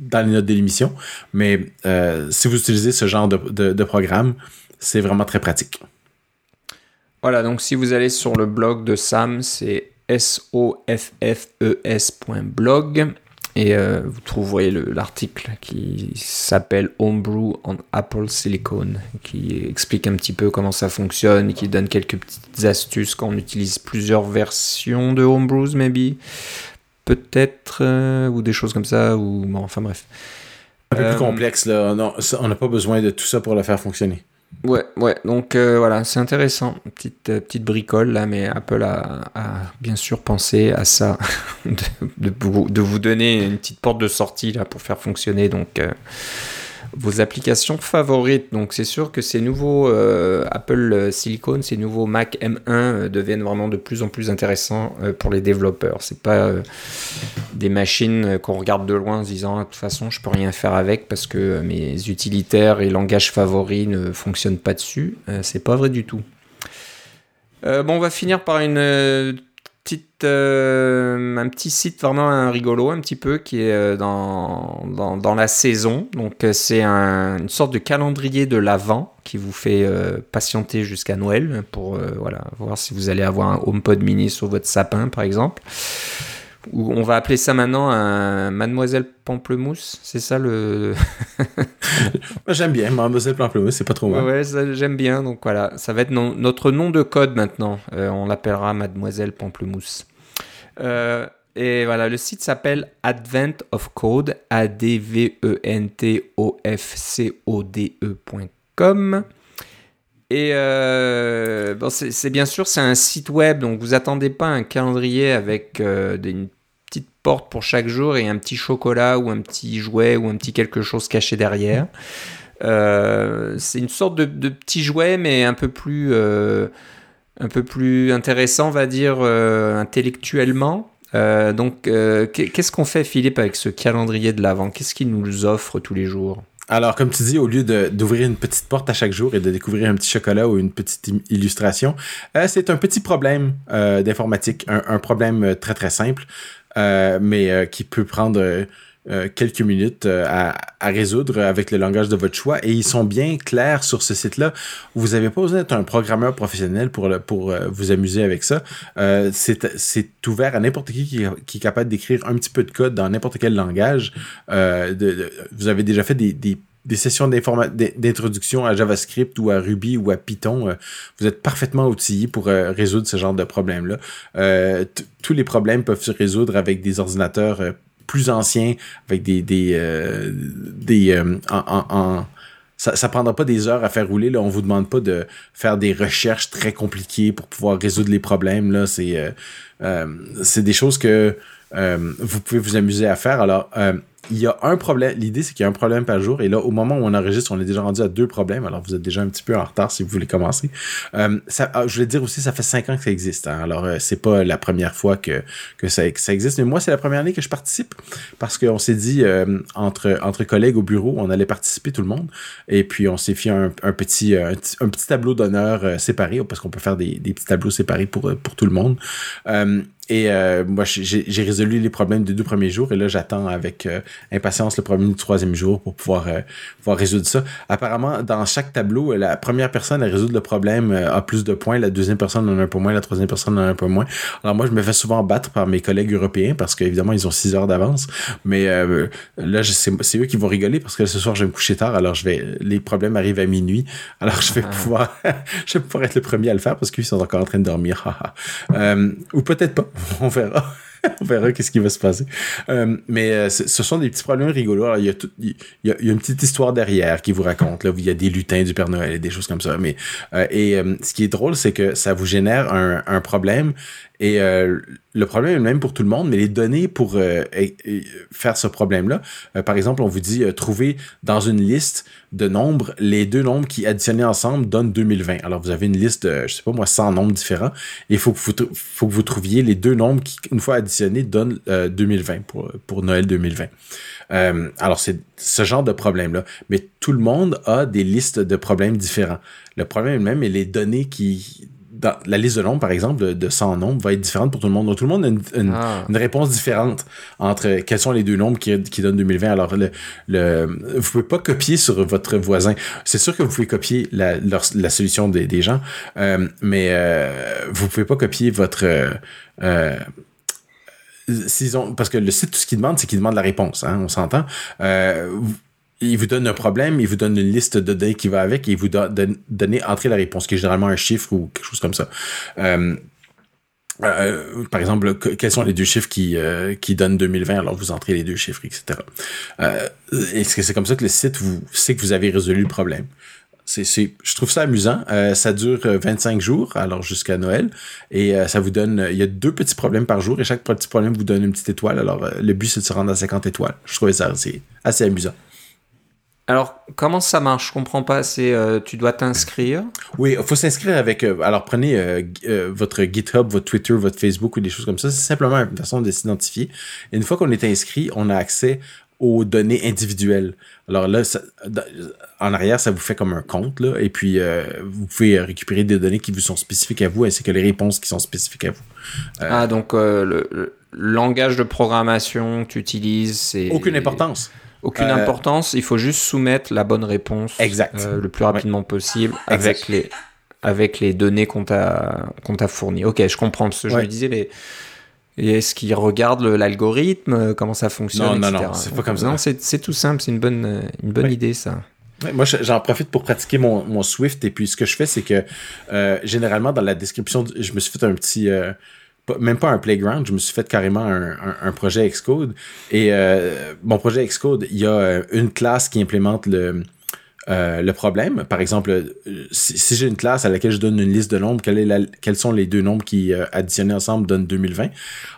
dans les notes de l'émission. Mais euh, si vous utilisez ce genre de, programme, c'est vraiment très pratique. Voilà, donc si vous allez sur le blog de Sam, c'est soffes.blog et euh, vous trouverez l'article qui s'appelle Homebrew on Apple Silicon, qui explique un petit peu comment ça fonctionne, qui donne quelques petites astuces quand on utilise plusieurs versions de Homebrews, maybe peut-être, euh, ou des choses comme ça, ou bon, enfin bref. Un peu plus euh, complexe, là. on n'a pas besoin de tout ça pour le faire fonctionner. Ouais, ouais, donc euh, voilà, c'est intéressant. Petite, petite bricole là, mais Apple a, bien sûr pensé à ça, de, de, vous donner une petite porte de sortie là pour faire fonctionner. Donc vos applications favorites. Donc c'est sûr que ces nouveaux euh, Apple Silicon, ces nouveaux Mac M1 euh, deviennent vraiment de plus en plus intéressants euh, pour les développeurs. C'est pas des machines qu'on regarde de loin en se disant ah, de toute façon je peux rien faire avec parce que mes utilitaires et langages favoris ne fonctionnent pas dessus. c'est pas vrai du tout. bon, on va finir par une euh, un petit site vraiment un rigolo, un petit peu, qui est euh, dans, dans, dans la saison. Donc, euh, c'est un, une sorte de calendrier de l'Avent qui vous fait patienter jusqu'à Noël pour voilà, voir si vous allez avoir un HomePod mini sur votre sapin, par exemple on va appeler ça maintenant un Mademoiselle Pamplemousse, c'est ça le. j'aime bien, Mademoiselle Pamplemousse, c'est pas trop mal. Ouais, j'aime bien, donc voilà, ça va être notre nom de code maintenant. Euh, on l'appellera Mademoiselle Pamplemousse. Euh, et voilà, le site s'appelle Advent of Code, A-D-V-E-N-T-O-F-C-O-D-E.com. Et euh, bon, c'est bien sûr, c'est un site web, donc vous attendez pas un calendrier avec euh, une petite porte pour chaque jour et un petit chocolat ou un petit jouet ou un petit quelque chose caché derrière. Euh, c'est une sorte de, petit jouet, mais un peu plus, un peu plus intéressant, on va dire, intellectuellement. donc, qu'est-ce qu'on fait, Philippe, avec ce calendrier de l'avant Qu'est-ce qu'il nous offre tous les jours? Alors, comme tu dis, au lieu d'ouvrir une petite porte à chaque jour et de découvrir un petit chocolat ou une petite illustration, euh, c'est un petit problème euh, d'informatique, un, problème euh, très très simple, mais qui peut prendre quelques minutes à, résoudre avec le langage de votre choix. Et ils sont bien clairs sur ce site-là. Vous n'avez pas besoin d'être un programmeur professionnel pour, pour vous amuser avec ça. c'est ouvert à n'importe qui, qui, est capable d'écrire un petit peu de code dans n'importe quel langage. Vous avez déjà fait des, des sessions d'introduction à JavaScript ou à Ruby ou à Python, euh, vous êtes parfaitement outillé pour euh, résoudre ce genre de problème-là. Euh, tous les problèmes peuvent se résoudre avec des ordinateurs plus anciens, avec des des en, ça, ça prendra pas des heures à faire rouler. Là, on vous demande pas de faire des recherches très compliquées pour pouvoir résoudre les problèmes. C'est c'est des choses que vous pouvez vous amuser à faire. Alors il y a un problème. L'idée, c'est qu'il y a un problème par jour. Et là, au moment où on enregistre, on est déjà rendu à deux problèmes. Alors, vous êtes déjà un petit peu en retard si vous voulez commencer. Euh, ça, ah, je voulais dire aussi, ça fait cinq ans que ça existe. Hein. Alors, euh, c'est pas la première fois que, que, ça, ça existe. Mais moi, c'est la première année que je participe parce qu'on s'est dit, euh, entre, entre collègues au bureau, on allait participer tout le monde. Et puis, on s'est fait un, petit, un, petit tableau d'honneur séparé parce qu'on peut faire des, des petits tableaux séparés pour, pour tout le monde. Et euh, moi, j'ai résolu les problèmes des deux premiers jours et là, j'attends avec euh, impatience le premier le troisième jour pour pouvoir, euh, pouvoir résoudre ça. Apparemment, dans chaque tableau, la première personne à résoudre le problème a plus de points, la deuxième personne en a un peu moins, la troisième personne en a un peu moins. Alors moi, je me fais souvent battre par mes collègues européens parce qu'évidemment, ils ont six heures d'avance. Mais là, c'est eux qui vont rigoler parce que ce soir, je vais me coucher tard. Alors, je vais les problèmes arrivent à minuit. Alors, je vais ah. pouvoir je vais pouvoir être le premier à le faire parce qu'ils sont encore en train de dormir. ou peut-être pas. on verra. on verra qu'est-ce qui va se passer. Euh, mais euh, ce sont des petits problèmes rigolos. il, y a il, y a, une petite histoire derrière qui vous raconte. Là, où il y a des lutins du Père Noël et des choses comme ça. Mais, euh, et ce qui est drôle, c'est que ça vous génère un, un problème Et le problème est le même pour tout le monde, mais les données pour faire ce problème-là, par exemple, on vous dit trouver dans une liste de nombres les deux nombres qui additionnés ensemble donnent 2020. Alors vous avez une liste de, je sais pas moi, 100 nombres différents. Et il faut que vous, trouviez les deux nombres qui, une fois additionnés, donnent 2020 pour, pour Noël 2020. Euh, alors, c'est ce genre de problème-là. Mais tout le monde a des listes de problèmes différents. Le problème même est les données qui... Dans la liste de nombres, par exemple, de, 100 nombres, va être différente pour tout le monde. Donc, tout le monde a une, ah. réponse différente entre quels sont les deux nombres qui, qui donnent 2020. Alors, le, le, vous pouvez pas copier sur votre voisin. C'est sûr que vous pouvez copier la, la solution des, des gens, euh, mais euh, vous pouvez pas copier votre... Euh, ont, parce que le site, tout ce qu'il demande, c'est qu'il demande la réponse, hein, on s'entend. Il vous donne un problème, il vous donne une liste de données qui va avec et il vous donne, donner, entrer la réponse, qui est généralement un chiffre ou quelque chose comme ça. Euh, euh, par exemple, quels sont les deux chiffres qui, qui donnent 2020, alors vous entrez les deux chiffres, etc. Est-ce que c'est comme ça que le site vous sait que vous avez résolu le problème? je trouve ça amusant. Euh, ça dure 25 euh, jours, alors jusqu'à Noël. Et euh, ça vous donne, il y a deux petits problèmes par jour et chaque petit problème vous donne une petite étoile. Alors le but, c'est de se rendre à 50 étoiles. Je trouvais ça assez amusant. Alors, comment ça marche? Je comprends pas. C'est tu dois t'inscrire? Oui, il faut s'inscrire avec. alors, prenez votre GitHub, votre Twitter, votre Facebook ou des choses comme ça. C'est simplement une façon de s'identifier. Une fois qu'on est inscrit, on a accès aux données individuelles. Alors là, en arrière, ça vous fait comme un compte, là, et puis euh, vous pouvez récupérer des données qui vous sont spécifiques à vous, ainsi que les réponses qui sont spécifiques à vous. Euh, ah, donc euh, le, langage de programmation que tu utilises, c'est... Aucune importance. Aucune importance, il faut juste soumettre la bonne réponse exact. le plus rapidement possible avec les, avec les données qu'on t'a t'a fournies. Ok, je comprends ce que je me disais, mais est-ce qu'ils regardent l'algorithme, euh, comment ça fonctionne, Non, non, non, c'est pas comme ça. Non, c'est tout simple, c'est une bonne, euh, une bonne idée, ça. moi, j'en profite pour pratiquer mon, mon, Swift. Et puis, ce que je fais, c'est que euh, généralement, dans la description, je me suis fait un petit. Même pas un playground, je me suis fait carrément un, projet Xcode. Et mon projet Xcode, il y a une classe qui implémente le, euh, problème. Par exemple, euh, si, j'ai une classe à laquelle je donne une liste de nombres, quels sont les deux nombres qui euh, additionnés ensemble donnent 2020?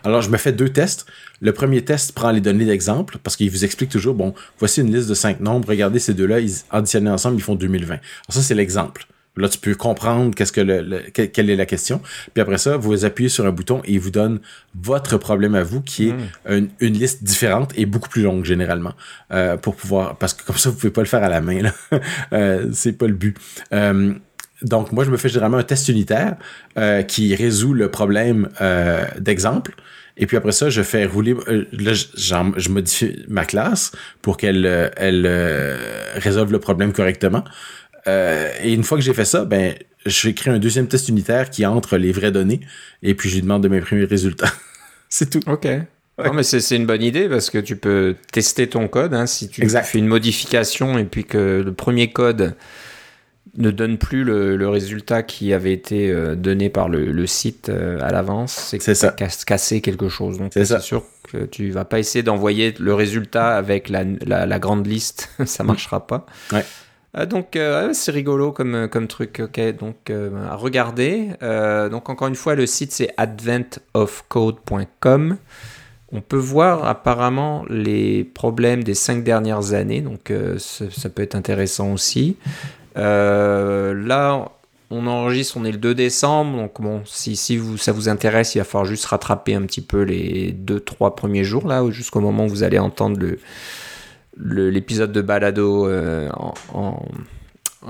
Alors, je me fais deux tests. Le premier test prend les données d'exemple parce qu'il vous explique toujours, bon, voici une liste de cinq nombres, regardez ces deux-là, ils additionnés ensemble, ils font 2020. Alors ça, c'est l'exemple. Là, tu peux comprendre qu'est-ce que le, quelle est la question. Puis après ça, vous appuyez sur un bouton et il vous donne votre problème à vous, qui est hmm. une, liste différente et beaucoup plus longue généralement, euh, pour pouvoir, parce que comme ça, vous pouvez pas le faire à la main. Là. euh, c'est pas le but. Euh, donc, moi, je me fais généralement un test unitaire euh, qui résout le problème euh, d'exemple. Et puis après ça, je fais rouler, euh, là, je modifie ma classe pour qu'elle elle, résolve le problème correctement. Euh, et une fois que j'ai fait ça, ben, créer un deuxième test unitaire qui entre les vraies données et puis je lui demande de m'imprimer le résultat. c'est tout. OK. Non, mais c'est une bonne idée parce que tu peux tester ton code. Hein, si tu fais une modification et puis que le premier code ne donne plus le, résultat qui avait été euh, donné par le, site euh, à l'avance, c'est que ça cassé quelque chose. Donc c'est sûr que tu vas pas essayer d'envoyer le résultat avec la, la grande liste, ça marchera pas. Ouais. Euh, donc euh, c'est rigolo comme, euh, comme truc, ok. Donc à regarder. donc encore une fois, le site c'est adventofcode.com. On peut voir apparemment les problèmes des cinq dernières années, donc ça, peut être intéressant aussi. là, on enregistre, on est le 2 décembre, donc bon, si, ça vous intéresse, il va falloir juste rattraper un petit peu les 2-3 premiers jours, là, jusqu'au moment où vous allez entendre le, l'épisode de Balado euh, en,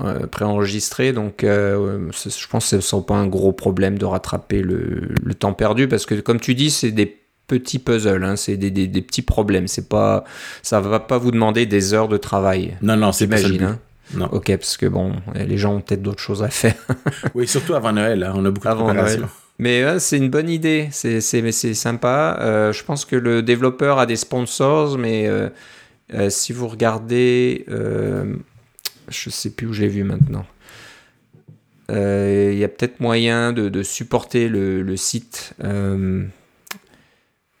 euh, préenregistré. Donc, euh, je pense que ce ne sont pas un gros problème de rattraper le, temps perdu parce que, comme tu dis, c'est des petits puzzles, hein, c'est des, des, petits problèmes. C'est pas, ça va pas vous demander des heures de travail. Non, non, c'est pas ça. Hein. Non. Ok, parce que bon, les gens ont peut-être d'autres choses à faire. oui, surtout avant Noël, hein, on a beaucoup avant de préparation. Mais c'est une bonne idée, c'est sympa. je pense que le développeur a des sponsors, mais euh, si vous regardez, euh, je ne sais plus où j'ai vu maintenant. Euh, il y a peut-être moyen de, supporter le, site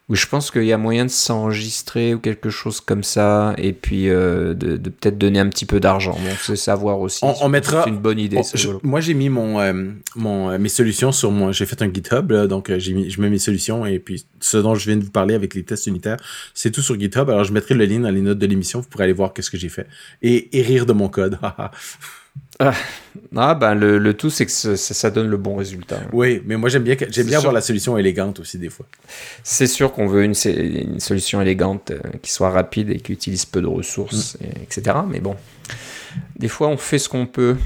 où je pense qu'il y a moyen de s'enregistrer ou quelque chose comme ça, et puis euh, de, de peut-être donner un petit peu d'argent. Bon, c'est savoir aussi. On, on mettra. C'est une bonne idée. on- je- moi, j'ai mis mon, euh, mon, euh, mes solutions sur moi. J'ai fait un GitHub, là, donc euh, j'ai mis, je mets mes solutions et puis ce dont je viens de vous parler avec les tests unitaires, c'est tout sur GitHub. Alors, je mettrai le lien dans les notes de l'émission. Vous pourrez aller voir qu'est-ce que j'ai fait et, et rire de mon code. Ah, ben le, le tout, c'est que ça, donne le bon résultat. oui, mais moi, j'aime bien, j'aime bien sûr. avoir la solution élégante aussi des fois. C'est sûr qu'on veut une, solution élégante euh, qui soit rapide et qui utilise peu de ressources, et- etc. Mais bon, des fois, on fait ce qu'on peut.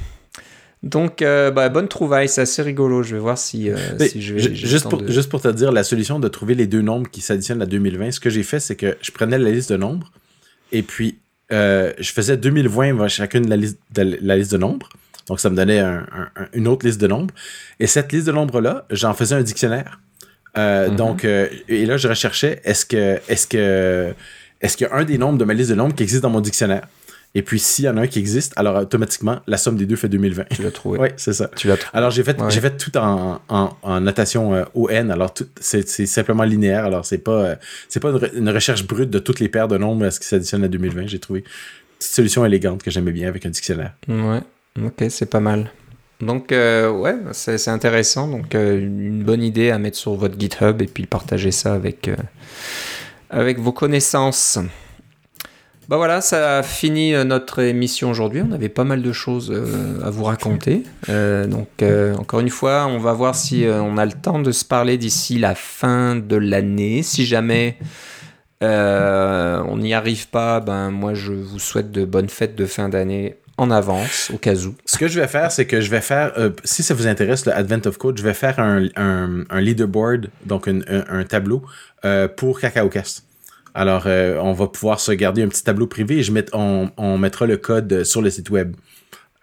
Donc, euh, bah, bonne trouvaille, c'est assez rigolo. Je vais voir si, euh, si je vais. juste, pour, de- juste pour te dire, la solution de trouver les deux nombres qui s'additionnent à 2020, ce que j'ai fait, c'est que je prenais la liste de nombres et puis euh, je faisais 2020 vers chacune de la liste de, la liste de nombres. Donc, ça me donnait un- un- un- une autre liste de nombres. Et cette liste de nombres-là, j'en faisais un dictionnaire. Euh, Mhm. Donc, euh, et là, je recherchais est-ce que est-ce que est-ce qu'il y a un des nombres de ma liste de nombres qui existe dans mon dictionnaire? Et puis, s'il y en a un qui existe, alors automatiquement, la somme des deux fait 2020. Tu l'as trouvé. Oui, c'est ça. Tu l'as trouvé. Alors, j'ai fait, Ouais. j'ai fait tout en, en, en notation euh, ON. Alors, c'est simplement linéaire. Alors, c'est pas, euh, c'est pas une, re- une recherche brute de toutes les paires de nombres à ce qui s'additionne à 2020. J'ai trouvé une petite solution élégante que j'aimais bien avec un dictionnaire. Ouais, ok, c'est pas mal. Donc, euh, ouais, c'est c'est intéressant. Donc, euh, une bonne idée à mettre sur votre GitHub et puis partager ça avec, avec vos connaissances. Bah voilà, ça a fini euh, notre émission aujourd'hui. On avait pas mal de choses euh, à vous raconter. Euh, donc, encore une fois, on va voir si on a le temps de se parler d'ici la fin de l'année. Si jamais on n'y arrive pas, ben moi je vous souhaite de bonnes fêtes de fin d'année en avance, au cas où. Ce que je vais faire, c'est que je vais faire, si ça vous intéresse, le Advent of Code, je vais faire un, leaderboard, donc un tableau euh, pour CacaoCast. Alors, euh, on va pouvoir se garder un petit tableau privé et je met, on, on mettra le code sur le site web.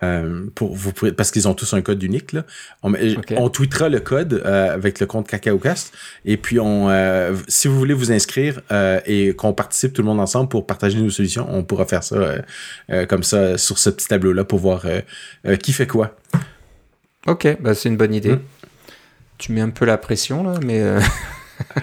Euh, pour vous pourrez- parce qu'ils ont tous un code unique là. On, tweetera le code euh, avec le compte CacaoCast et puis on euh, si vous voulez vous inscrire euh, et qu'on participe tout le monde ensemble pour partager nos solutions, on pourra faire ça euh, euh, comme ça sur ce petit tableau là pour voir euh, euh, qui fait quoi. Ok, bah c'est une bonne idée. Mm. Tu mets un peu la pression là, mais euh,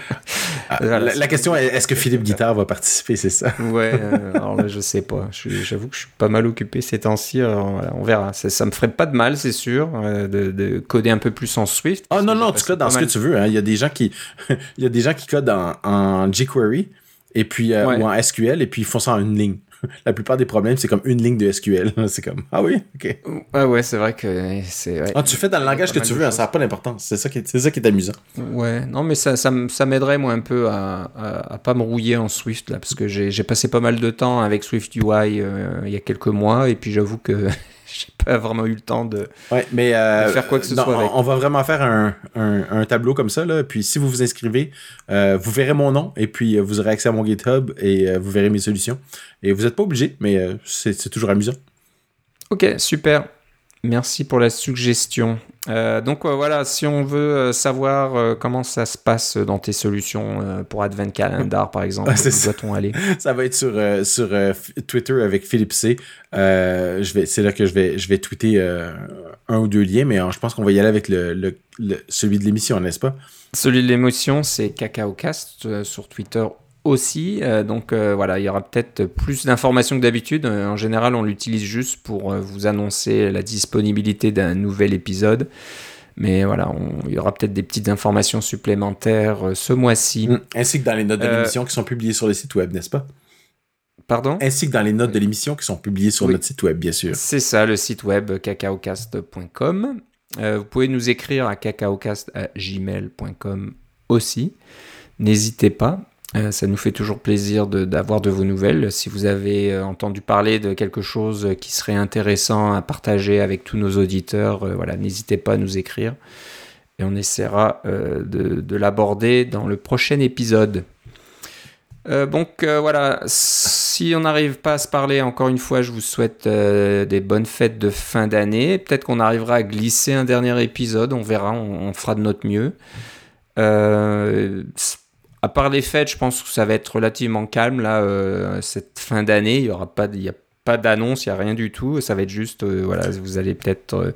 la, c'est- la question est est-ce que Philippe Guitard va participer, c'est ça? Ouais, euh, alors là je sais pas. J'avoue que je suis pas mal occupé ces temps-ci. voilà, on verra. Ça, ça me ferait pas de mal, c'est sûr, euh, de, de coder un peu plus en Swift. Oh parce non non, tu codes dans ce que tu veux. hein. Il y a des gens qui il y a des gens qui codent en, en jQuery et puis euh, Ouais. ou en SQL et puis ils font ça en une ligne. La plupart des problèmes, c'est comme une ligne de SQL. C'est comme ah oui, ok. Ouais, ouais, c'est vrai que c'est. ouais. Ah, tu fais dans le langage que tu veux, hein, ça n'a pas d'importance. C'est ça qui est, c'est ça qui est amusant. Ouais, non, mais ça, ça, ça m'aiderait, moi, un peu à, à, à pas me rouiller en Swift, là, parce que j'ai j'ai passé pas mal de temps avec Swift UI euh, il y a quelques mois, et puis j'avoue que j'ai pas vraiment eu le temps de. Ouais, mais euh, De faire quoi que ce non, soit avec. On, va vraiment faire un, un, un tableau comme ça là. Puis si vous vous inscrivez, euh, vous verrez mon nom et puis euh, vous aurez accès à mon GitHub et euh, vous verrez mes solutions. Et vous n'êtes pas obligé, mais c'est toujours amusant. Ok, super. Merci pour la suggestion. Euh, donc euh, voilà, si on veut euh, savoir euh, comment ça se passe dans tes solutions pour Advent Calendar, par exemple, Ah, où doit-on aller? Ça va être sur, sur Twitter avec Philippe C. Je vais, c'est là que je vais, je vais tweeter un ou deux liens, mais je pense qu'on va y aller avec le, le, le- celui de l'émission, n'est-ce pas? Celui de l'émotion, c'est CacaoCast sur Twitter aussi. Euh, donc euh, voilà, il y aura peut-être plus d'informations que d'habitude. Euh, en général, on l'utilise juste pour vous annoncer la disponibilité d'un nouvel épisode. Mais voilà, on- il y aura peut-être des petites informations supplémentaires ce mois-ci. Mm. Ainsi que dans les notes de l'émission qui sont publiées sur le site web, n'est-ce pas? Pardon? Ainsi que dans les notes de l'émission qui sont publiées sur Oui. notre site web, bien sûr. C'est ça, le site web cacaocast.com. Vous pouvez nous écrire à cacaocast.gmail.com aussi. N'hésitez pas. Euh, ça nous fait toujours plaisir d'avoir de, vos nouvelles. Si vous avez euh, entendu parler de quelque chose qui serait intéressant à partager avec tous nos auditeurs, euh, voilà, n'hésitez pas à nous écrire. Et on essaiera de, de l'aborder dans le prochain épisode. Donc voilà, si on n'arrive pas à se parler, encore une fois, je vous souhaite des bonnes fêtes de fin d'année. Peut-être qu'on arrivera à glisser un dernier épisode, on verra, on fera de notre mieux. À part les fêtes, je pense que ça va être relativement calme là, euh, cette fin d'année. Il y aura pas, il y a pas d'annonce, il y a rien du tout. Ça va être juste, euh, voilà, vous allez peut-être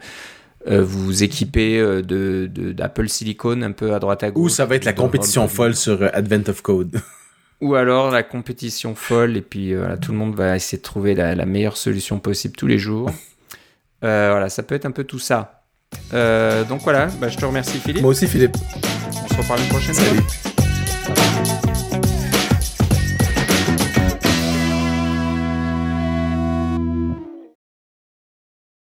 euh, vous équipez de, d'Apple Silicon un peu à droite à gauche. Ou ça va être la compétition folle sur Advent of Code. Ou alors la compétition folle, et puis tout le monde va essayer de trouver la, meilleure solution possible tous les jours. voilà, ça peut être un peu tout ça. donc voilà, bah, je te remercie Philippe. Moi aussi Philippe. On se reparle une prochaine fois. Salut.